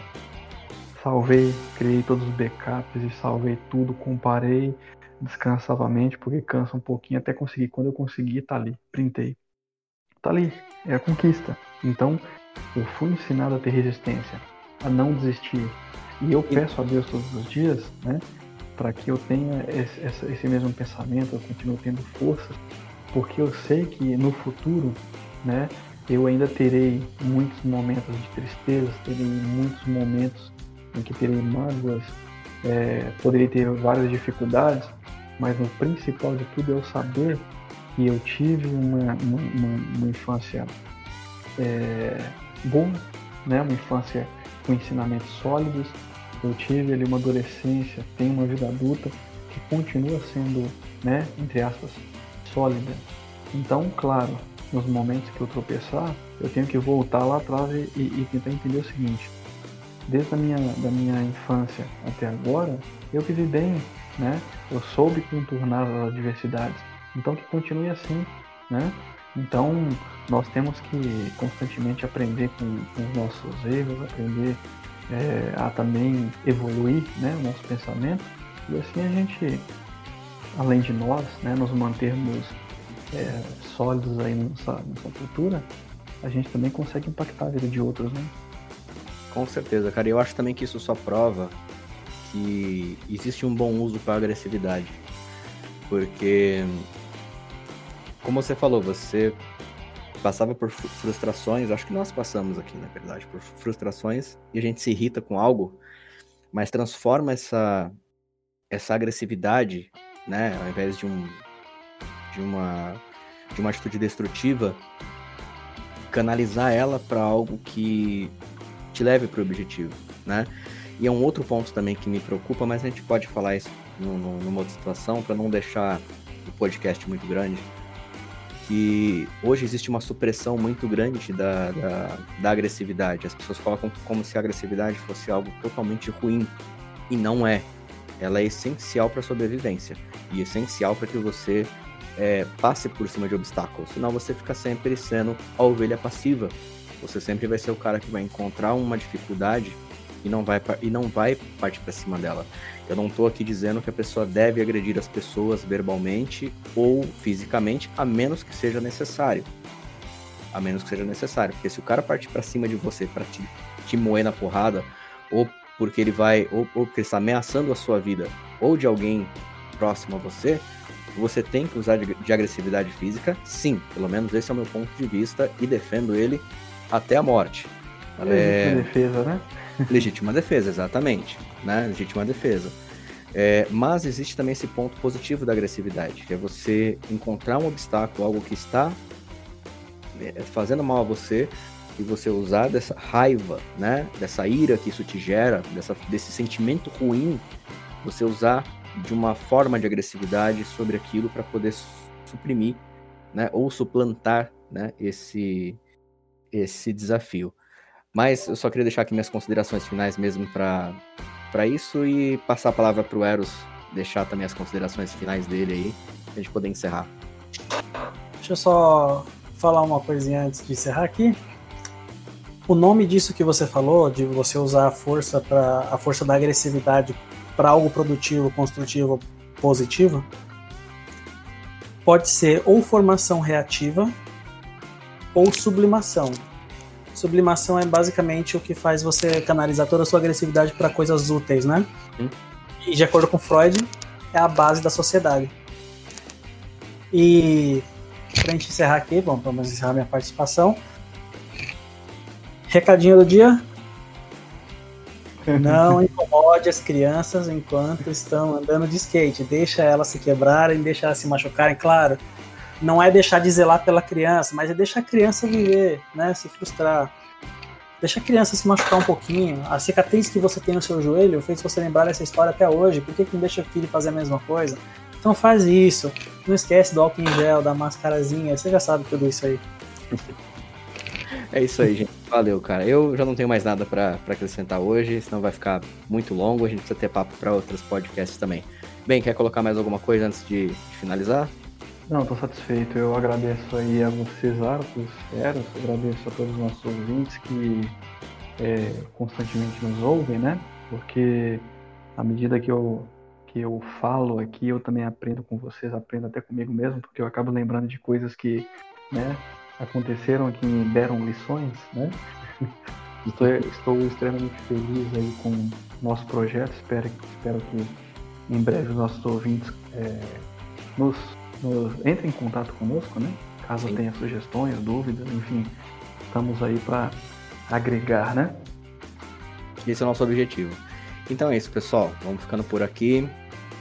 Salvei, criei todos os backups e salvei tudo, comparei, descansava a mente, porque cansa um pouquinho até conseguir. Quando eu consegui, tá ali, printei. Tá ali, é a conquista. Então, eu fui ensinado a ter resistência, a não desistir. E eu peço a Deus todos os dias, né? para que eu tenha esse, esse, mesmo pensamento, eu continuo tendo força, porque eu sei que no futuro, né, eu ainda terei muitos momentos de tristeza, terei muitos momentos em que terei mágoas, é, poderei ter várias dificuldades, mas o principal de tudo é eu saber que eu tive uma, uma, uma, uma infância é, boa, né, uma infância com ensinamentos sólidos, eu tive ali uma adolescência, tenho uma vida adulta que continua sendo, né, entre aspas, sólida. Então, claro, nos momentos que eu tropeçar, eu tenho que voltar lá atrás e, e, tentar entender o seguinte: desde a minha, da minha infância até agora, eu vivi bem, né? Eu soube contornar as adversidades. Então, que continue assim, né? Então, nós temos que constantemente aprender com, com os nossos erros, aprender é, a também evoluir né, o nosso pensamento e assim a gente, além de nós, né, nos mantermos é, sólidos aí nessa, nessa cultura, a gente também consegue impactar a vida de outros, né? Com certeza, cara. Eu acho também que isso só prova que existe um bom uso para agressividade. Porque, como você falou, você passava por frustrações, acho que nós passamos aqui, na verdade, por frustrações, e a gente se irrita com algo, mas transforma essa, essa agressividade, né, ao invés de, um, de, uma, de uma atitude destrutiva, canalizar ela para algo que te leve para o objetivo, né? E é um outro ponto também que me preocupa, mas a gente pode falar isso numa outra situação para não deixar o podcast muito grande. Que hoje existe uma supressão muito grande da, da, da agressividade. As pessoas colocam como se a agressividade fosse algo totalmente ruim. E não é. Ela é essencial para a sobrevivência. E essencial para que você é, passe por cima de obstáculos. Senão você fica sempre sendo a ovelha passiva. Você sempre vai ser o cara que vai encontrar uma dificuldade e não vai, e não vai partir para cima dela. Eu não estou aqui dizendo que a pessoa deve agredir as pessoas verbalmente ou fisicamente, a menos que seja necessário. A menos que seja necessário. Porque se o cara partir para cima de você para te, te moer na porrada, ou porque ele vai, ou, ou porque ele está ameaçando a sua vida, ou de alguém próximo a você, você tem que usar de, de agressividade física, sim. Pelo menos esse é o meu ponto de vista e defendo ele até a morte. É... defesa, né? Legítima defesa, exatamente. Né? Legítima defesa. É, mas existe também esse ponto positivo da agressividade, que é você encontrar um obstáculo, algo que está é, fazendo mal a você, e você usar dessa raiva, né? Dessa ira que isso te gera, dessa, desse sentimento ruim, você usar de uma forma de agressividade sobre aquilo para poder suprimir, né? Ou suplantar, né? Esse esse desafio. Mas eu só queria deixar aqui minhas considerações finais mesmo para isso e passar a palavra para o Eros deixar também as considerações finais dele aí, pra gente poder encerrar. Deixa eu só falar uma coisinha antes de encerrar aqui. O nome disso que você falou, de você usar a força para a força da agressividade para algo produtivo, construtivo, positivo, pode ser ou formação reativa ou sublimação. Sublimação é basicamente o que faz você canalizar toda a sua agressividade para coisas úteis, né? Hum. E de acordo com Freud, é a base da sociedade. E pra gente encerrar aqui, bom, vamos encerrar minha participação. Recadinho do dia. Não incomode as crianças enquanto estão andando de skate. Deixa elas se quebrarem, deixa elas se machucarem, claro não é deixar de zelar pela criança, mas é deixar a criança viver, né? Se frustrar. Deixa a criança se machucar um pouquinho. A cicatriz que você tem no seu joelho fez você lembrar dessa história até hoje. Por que, que não deixa o filho fazer a mesma coisa? Então faz isso. Não esquece do álcool em gel, da mascarazinha. Você já sabe tudo isso aí. É isso aí, gente. Valeu, cara. Eu já não tenho mais nada para acrescentar hoje, senão vai ficar muito longo. A gente precisa ter papo para outros podcasts também. Bem, quer colocar mais alguma coisa antes de, de finalizar? Não, estou satisfeito. Eu agradeço aí a vocês, Arcos, Eros, agradeço a todos os nossos ouvintes que é, constantemente nos ouvem, né? Porque à medida que eu, que eu falo aqui, eu também aprendo com vocês, aprendo até comigo mesmo, porque eu acabo lembrando de coisas que né, aconteceram que me deram lições, né? Estou, estou extremamente feliz aí com o nosso projeto, espero, espero que em breve os nossos ouvintes é, nos nos, entre em contato conosco, né? Caso Sim. tenha sugestões, dúvidas, enfim, estamos aí para agregar, né? Esse é o nosso objetivo. Então é isso, pessoal. Vamos ficando por aqui.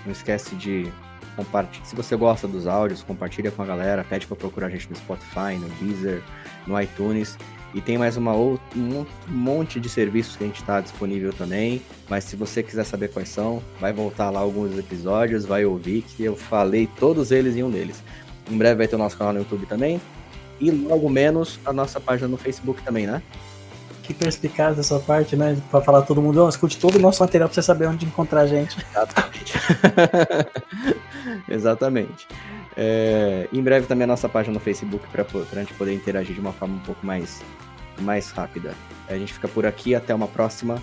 Não esquece de compartilhar. Se você gosta dos áudios, compartilha com a galera. Pede para procurar a gente no Spotify, no Deezer, no iTunes. E tem mais uma outra, um monte de serviços que a gente está disponível também. Mas se você quiser saber quais são, vai voltar lá alguns episódios, vai ouvir que eu falei todos eles em um deles. Em breve vai ter o nosso canal no YouTube também. E logo menos a nossa página no Facebook também, né? Que perspicaz dessa parte, né? Pra falar todo mundo, oh, escute todo o nosso material pra você saber onde encontrar a gente. Exatamente. Exatamente. É, em breve também a nossa página no Facebook para a gente poder interagir de uma forma um pouco mais, mais rápida. A gente fica por aqui, até uma próxima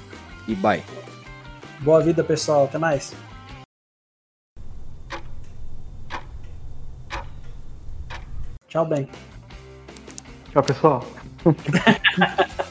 e bye. Boa vida, pessoal. Até mais. Tchau, bem. Tchau, pessoal.